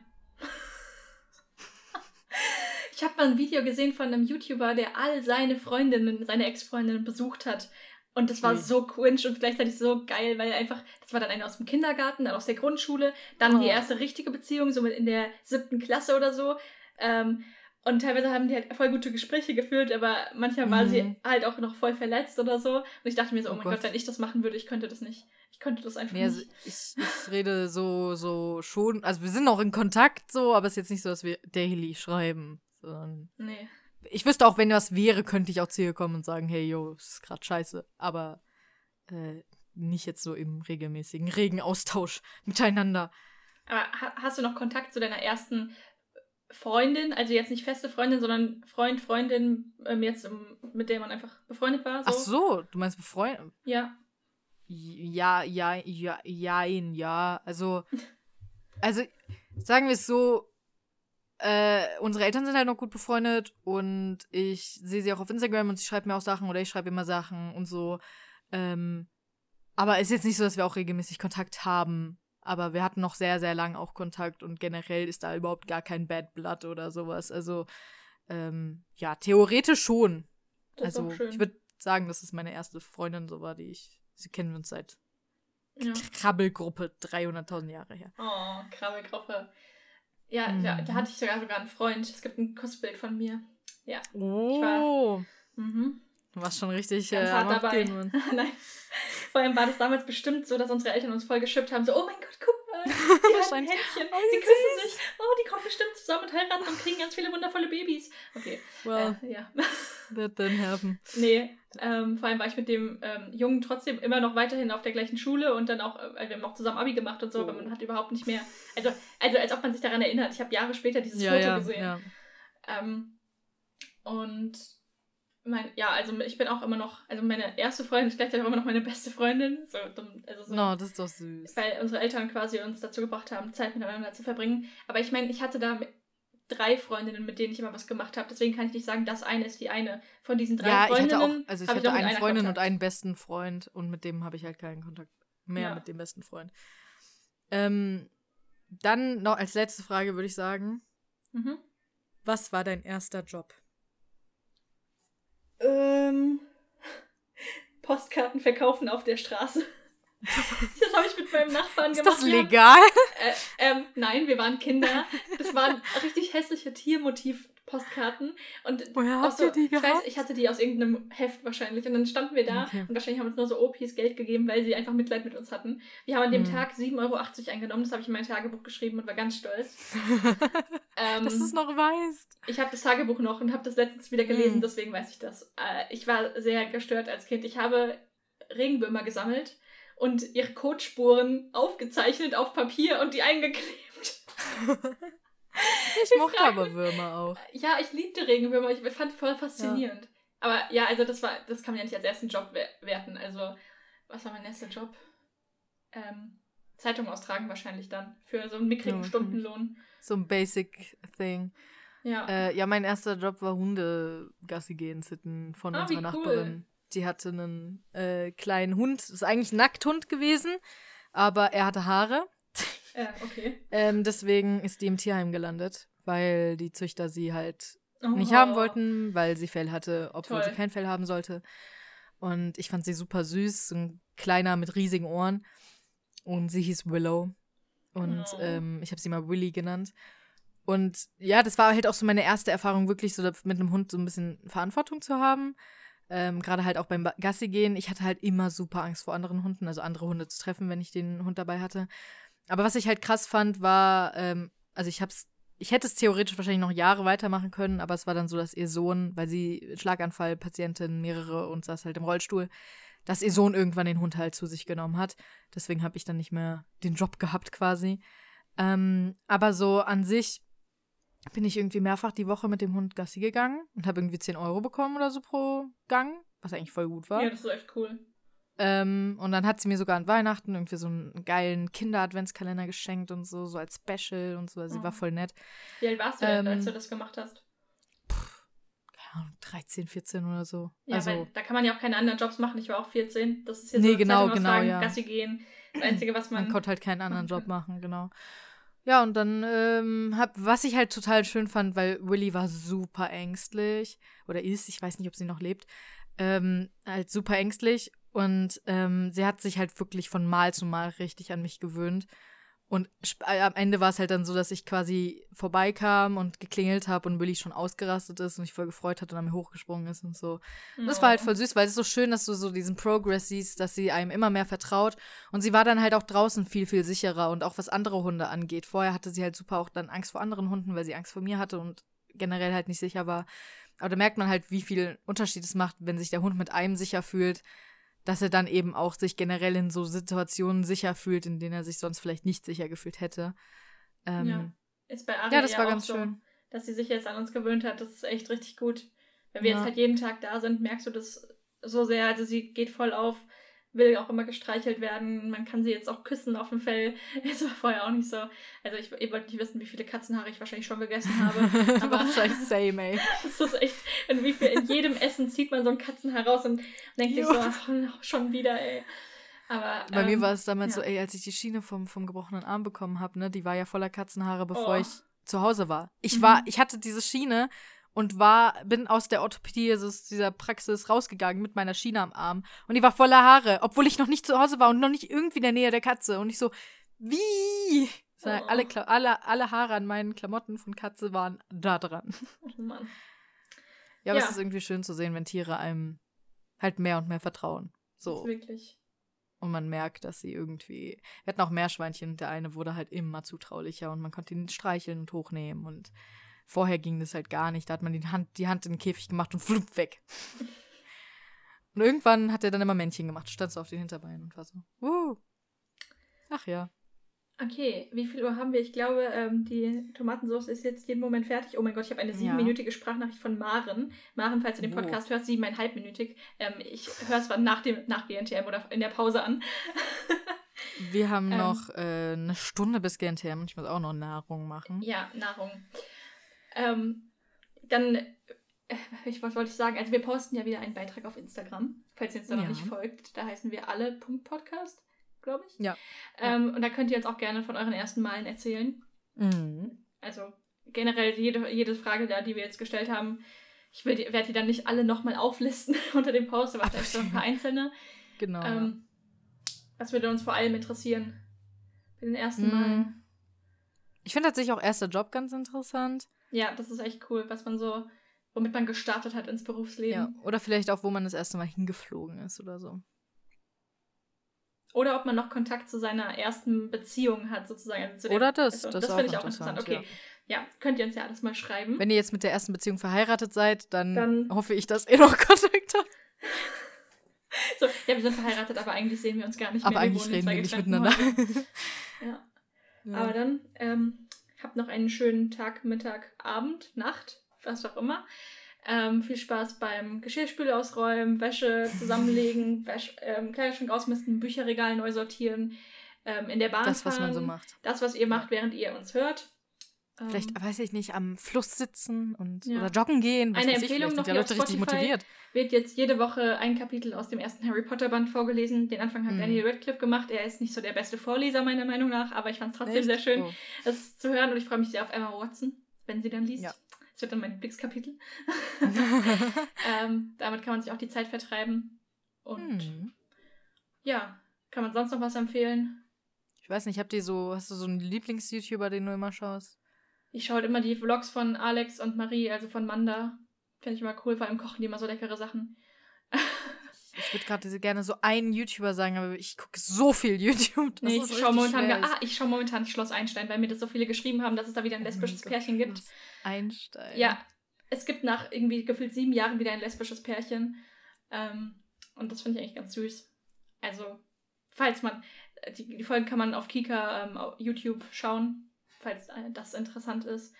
ich habe mal ein Video gesehen von einem YouTuber, der all seine Freundinnen, seine Ex-Freundinnen besucht hat. Und das war mhm. so cringe und gleichzeitig so geil, weil einfach, das war dann eine aus dem Kindergarten, dann aus der Grundschule, dann oh. die erste richtige Beziehung, so in der siebten Klasse oder so. Ähm, und teilweise haben die halt voll gute Gespräche geführt, aber manchmal mhm. war sie mhm. halt auch noch voll verletzt oder so. Und ich dachte mir so, oh, oh mein Gott. Gott. wenn ich das machen würde, ich könnte das nicht. Ich könnte das einfach nee, also nicht. Ich, ich rede so, so schon, also wir sind auch in Kontakt so, aber es ist jetzt nicht so, dass wir daily schreiben. Sondern nee ich wüsste auch, wenn was wäre, könnte ich auch zu ihr kommen und sagen, hey, yo, das ist gerade scheiße. Aber äh, nicht jetzt so im regelmäßigen, regen Austausch miteinander. Aber hast du noch Kontakt zu deiner ersten Freundin, also jetzt nicht feste Freundin, sondern Freund, Freundin, ähm, jetzt mit der man einfach befreundet war. So. Ach so, du meinst befreundet? Ja. Ja, ja, ja, ja, ja. Also, also sagen wir es so, äh, unsere Eltern sind halt noch gut befreundet und ich sehe sie auch auf Instagram und sie schreibt mir auch Sachen oder ich schreibe immer Sachen und so. Ähm, aber ist jetzt nicht so, dass wir auch regelmäßig Kontakt haben. Aber wir hatten noch sehr, sehr lang auch Kontakt und generell ist da überhaupt gar kein Bad Blood oder sowas. Also, ähm, ja, theoretisch schon. Das also, ich würde sagen, dass es meine erste Freundin so war, die ich. Sie kennen uns seit ja. Krabbelgruppe 300.000 Jahre her. Oh, Krabbelgruppe. Ja, mhm. da, da, hatte ich sogar sogar einen Freund. Es gibt ein Kussbild von mir. Ja. Oh. Ich war, mhm. Du warst schon richtig Ganz äh, hart dabei. Nein. Vor allem war das damals bestimmt so, dass unsere Eltern uns voll geschippt haben. So, oh mein Gott, guck mal. Die haben Händchen. Oh, sie küssen sich. Oh, die kommen bestimmt zusammen und heiraten und kriegen ganz viele wundervolle Babys. Okay. Well, äh, ja. that didn't happen. Nee, ähm, vor allem war ich mit dem ähm, Jungen trotzdem immer noch weiterhin auf der gleichen Schule und dann auch, äh, wir haben auch zusammen Abi gemacht und so, oh. aber man hat überhaupt nicht mehr, also, also als ob man sich daran erinnert. Ich habe Jahre später dieses ja, Foto ja, gesehen. Ja. Ähm, und mein, ja, also ich bin auch immer noch, also meine erste Freundin ist gleichzeitig auch immer noch meine beste Freundin. So also so, no, das ist doch süß. Weil unsere Eltern quasi uns dazu gebracht haben, Zeit miteinander zu verbringen. Aber ich meine, ich hatte da drei Freundinnen, mit denen ich immer was gemacht habe. Deswegen kann ich nicht sagen, das eine ist die eine. Von diesen drei ja, Freundinnen. Ich hatte auch, also ich hatte ich eine Freundin Kontakt. und einen besten Freund und mit dem habe ich halt keinen Kontakt mehr ja. mit dem besten Freund. Ähm, dann noch als letzte Frage würde ich sagen: mhm. Was war dein erster Job? Ähm, Postkarten verkaufen auf der Straße. Das habe ich mit meinem Nachbarn gemacht. Ist das legal? Äh, ähm, nein, wir waren Kinder. Das waren richtig hässliche Tiermotiv Postkarten. Und Woher habt so, ihr die gehabt? Ich weiß, ich hatte die aus irgendeinem Heft wahrscheinlich. Und dann standen wir da okay. und wahrscheinlich haben uns nur so OPs Geld gegeben, weil sie einfach Mitleid mit uns hatten. Wir haben an dem mhm. Tag 7,80 Euro eingenommen. Das habe ich in mein Tagebuch geschrieben und war ganz stolz. ähm, Dass du es noch weißt. Ich habe das Tagebuch noch und habe das letztens wieder gelesen, mhm. deswegen weiß ich das. Äh, ich war sehr gestört als Kind. Ich habe Regenwürmer gesammelt und ihre Kotspuren aufgezeichnet auf Papier und die eingeklebt. Ich, ich mochte aber Würmer auch. Ja, ich liebte Regenwürmer. Ich fand die voll faszinierend. Ja. Aber ja, also das war, das kann man ja nicht als ersten Job werten. Also, was war mein erster Job? Ähm, Zeitung austragen wahrscheinlich dann. Für so einen mickrigen ja, Stundenlohn. So ein Basic Thing. Ja. Äh, ja, mein erster Job war Hundegassi gehen sitten von ah, unserer Nachbarin. Die hatte einen äh, kleinen Hund. Das ist eigentlich ein Nackthund gewesen, aber er hatte Haare. Ja, okay. ähm, deswegen ist die im Tierheim gelandet, weil die Züchter sie halt oh. nicht haben wollten, weil sie Fell hatte, obwohl Toll. sie kein Fell haben sollte. Und ich fand sie super süß, ein kleiner mit riesigen Ohren. Und sie hieß Willow. Und oh. ähm, ich habe sie mal Willy genannt. Und ja, das war halt auch so meine erste Erfahrung, wirklich so mit einem Hund so ein bisschen Verantwortung zu haben. Ähm, Gerade halt auch beim Gassi gehen. Ich hatte halt immer super Angst vor anderen Hunden, also andere Hunde zu treffen, wenn ich den Hund dabei hatte. Aber was ich halt krass fand, war, ähm, also ich hab's, ich hätte es theoretisch wahrscheinlich noch Jahre weitermachen können, aber es war dann so, dass ihr Sohn, weil sie Schlaganfallpatientin, mehrere und saß halt im Rollstuhl, dass ihr Sohn irgendwann den Hund halt zu sich genommen hat. Deswegen habe ich dann nicht mehr den Job gehabt quasi. Ähm, aber so an sich bin ich irgendwie mehrfach die Woche mit dem Hund Gassi gegangen und habe irgendwie 10 Euro bekommen oder so pro Gang, was eigentlich voll gut war. Ja, das ist echt cool. Ähm, und dann hat sie mir sogar an Weihnachten irgendwie so einen geilen Kinder-Adventskalender geschenkt und so, so als Special und so. Also sie war oh. voll nett. Wie alt warst du denn, ähm, als du das gemacht hast? Pff, keine Ahnung, 13, 14 oder so. Ja, also, weil da kann man ja auch keine anderen Jobs machen. Ich war auch 14. Das ist jetzt nee, so genau, genau, ja. Gassi gehen. Das Einzige, was man. Man konnte halt keinen anderen Job machen, genau. Ja, und dann, ähm, hab, was ich halt total schön fand, weil Willy war super ängstlich, oder ist, ich weiß nicht, ob sie noch lebt, ähm, halt super ängstlich und ähm, sie hat sich halt wirklich von Mal zu Mal richtig an mich gewöhnt. Und äh, am Ende war es halt dann so, dass ich quasi vorbeikam und geklingelt habe und Willi schon ausgerastet ist und sich voll gefreut hat und an mir hochgesprungen ist und so. Und das war halt voll süß, weil es ist so schön, dass du so diesen Progress siehst, dass sie einem immer mehr vertraut. Und sie war dann halt auch draußen viel, viel sicherer und auch was andere Hunde angeht. Vorher hatte sie halt super auch dann Angst vor anderen Hunden, weil sie Angst vor mir hatte und generell halt nicht sicher war. Aber da merkt man halt, wie viel Unterschied es macht, wenn sich der Hund mit einem sicher fühlt, dass er dann eben auch sich generell in so Situationen sicher fühlt, in denen er sich sonst vielleicht nicht sicher gefühlt hätte. Ähm, ja. Ist bei Aria ja, das war ganz schön. dass sie sich jetzt an uns gewöhnt hat. Das ist echt richtig gut. Wenn wir ja. jetzt halt jeden Tag da sind, merkst du das so sehr. Also sie geht voll auf, will auch immer gestreichelt werden. Man kann sie jetzt auch küssen auf dem Fell. Das war vorher auch nicht so. Also ich, ihr wollt nicht wissen, wie viele Katzenhaare ich wahrscheinlich schon gegessen habe. Aber wahrscheinlich same, ey. Das ist echt. Und wie viel, in jedem Essen zieht man so ein Katzenhaar raus und denkt sich so, ach, schon wieder, ey. Aber, Bei ähm, mir war es damals ja. so, ey, als ich die Schiene vom, vom gebrochenen Arm bekommen habe, ne, die war ja voller Katzenhaare, bevor oh. ich zu Hause war. Ich mhm. war, ich hatte diese Schiene und war, bin aus der Orthopädie, also aus dieser Praxis rausgegangen mit meiner Schiene am Arm. Und die war voller Haare, obwohl ich noch nicht zu Hause war und noch nicht irgendwie in der Nähe der Katze. Und ich so, wie? Oh. Alle, alle, alle Haare an meinen Klamotten von Katze waren da dran. Oh Mann. Ja, aber ja. es ist irgendwie schön zu sehen, wenn Tiere einem halt mehr und mehr vertrauen. So. Wirklich. Und man merkt, dass sie irgendwie. Wir hatten auch Meerschweinchen und der eine wurde halt immer zutraulicher und man konnte ihn streicheln und hochnehmen. Und vorher ging das halt gar nicht. Da hat man die Hand, die Hand in den Käfig gemacht und flupp weg. und irgendwann hat er dann immer Männchen gemacht, stand so auf den Hinterbeinen und war so, uh. Ach ja. Okay, wie viel Uhr haben wir? Ich glaube, ähm, die Tomatensauce ist jetzt jeden Moment fertig. Oh mein Gott, ich habe eine siebenminütige Sprachnachricht von Maren. Maren, falls du den. Podcast oh. hörst, siebeneinhalbminütig. Ähm, ich höre es nach, dem, nach GNTM oder in der Pause an. wir haben ähm, noch äh, eine Stunde bis GNTM und ich muss auch noch Nahrung machen. Ja, Nahrung. Ähm, dann, äh, ich, was wollte ich sagen? Also wir posten ja wieder einen Beitrag auf Instagram, falls ihr uns da ja. noch nicht folgt. Da heißen wir alle Punkt Podcast glaube ich. Ja. Ähm, und da könnt ihr uns auch gerne von euren ersten Malen erzählen. Mhm. Also generell jede, jede Frage da, die wir jetzt gestellt haben, ich werde die dann nicht alle nochmal auflisten unter dem Post, aber vielleicht so ein paar einzelne. Genau. Ähm, was würde uns vor allem interessieren? Bei den ersten mhm. Malen. Ich finde tatsächlich auch erster Job ganz interessant. Ja, das ist echt cool, was man so, womit man gestartet hat ins Berufsleben. Ja, oder vielleicht auch, wo man das erste Mal hingeflogen ist oder so. Oder ob man noch Kontakt zu seiner ersten Beziehung hat, sozusagen. Also Oder das. Also, das das finde ich auch interessant. Okay. Ja. ja. könnt ihr uns ja alles mal schreiben. Wenn ihr jetzt mit der ersten Beziehung verheiratet seid, dann, dann hoffe ich, dass ihr noch Kontakt habt. so, ja, wir sind verheiratet, aber eigentlich sehen wir uns gar nicht aber mehr. Aber eigentlich reden wir nicht miteinander. ja. ja. Aber dann ähm, habt noch einen schönen Tag, Mittag, Abend, Nacht, was auch immer. Ähm, viel Spaß beim Geschirrspüle ausräumen, Wäsche zusammenlegen, ähm, Kleiderschrank ausmisten, Bücherregal neu sortieren, ähm, in der Bahn Das, fahren, was man so macht. Das, was ihr macht, während ihr uns hört. Vielleicht, ähm, weiß ich nicht, am Fluss sitzen und ja. oder joggen gehen. Eine Empfehlung noch, die Leute richtig motiviert. wird jetzt jede Woche ein Kapitel aus dem ersten Harry Potter Band vorgelesen. Den Anfang hat mhm. Daniel Radcliffe gemacht. Er ist nicht so der beste Vorleser, meiner Meinung nach, aber ich fand es trotzdem Echt? sehr schön, oh. das zu hören und ich freue mich sehr auf Emma Watson, wenn sie dann liest. Ja. Das wird dann mein Lieblingskapitel. ähm, damit kann man sich auch die Zeit vertreiben. Und hm. ja, kann man sonst noch was empfehlen? Ich weiß nicht, habt ihr so, hast du so einen Lieblings-YouTuber, den du immer schaust? Ich schaue halt immer die Vlogs von Alex und Marie, also von Manda. Finde ich immer cool, vor allem kochen die immer so leckere Sachen. Ich würde gerade gerne so einen YouTuber sagen, aber ich gucke so viel YouTube. nee, ich schaue momentan, ah, ich schaue momentan Schloss Einstein, weil mir das so viele geschrieben haben, dass es da wieder ein oh lesbisches oh Pärchen gibt. Einstein. Ja, es gibt nach irgendwie gefühlt sieben Jahren wieder ein lesbisches Pärchen. Ähm, und das finde ich eigentlich ganz süß. Also, falls man, die, die Folgen kann man auf Kika ähm, auf YouTube schauen, falls äh, das interessant ist.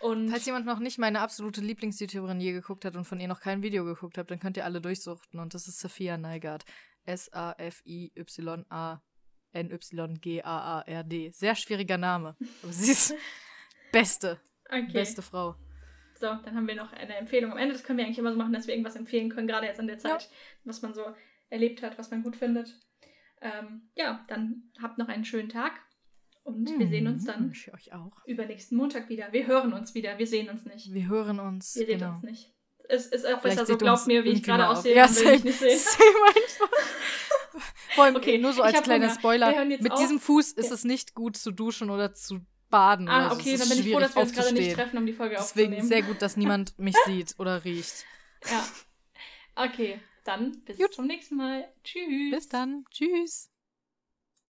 Und Falls jemand noch nicht meine absolute Lieblings-YouTuberin je geguckt hat und von ihr noch kein Video geguckt hat, dann könnt ihr alle durchsuchten. Und das ist Sophia Neigard. S-A-F-I-Y-A-N-Y-G-A-A-R-D. Sehr schwieriger Name. Aber sie ist beste. Okay. Beste Frau. So, dann haben wir noch eine Empfehlung am Ende. Das können wir eigentlich immer so machen, dass wir irgendwas empfehlen können, gerade jetzt in der Zeit, ja. was man so erlebt hat, was man gut findet. Ähm, ja, dann habt noch einen schönen Tag. Und hm, wir sehen uns dann ich euch auch. übernächsten Montag wieder. Wir hören uns wieder. Wir sehen uns nicht. Wir hören uns. Wir sehen genau. uns nicht. Es ist auch besser so, glaubt mir, wie ich gerade aussehe, ja, will ich nicht sehen. Vor allem, okay, nur so als kleiner Hunger. Spoiler. Mit auf. diesem Fuß ist ja. es nicht gut zu duschen oder zu baden. Ah, okay, dann bin ich froh, dass wir uns gerade nicht treffen, um die Folge Deswegen aufzunehmen. Deswegen sehr gut, dass niemand mich sieht oder riecht. Ja. Okay, dann bis Gut. zum nächsten Mal. Tschüss. Bis dann. Tschüss.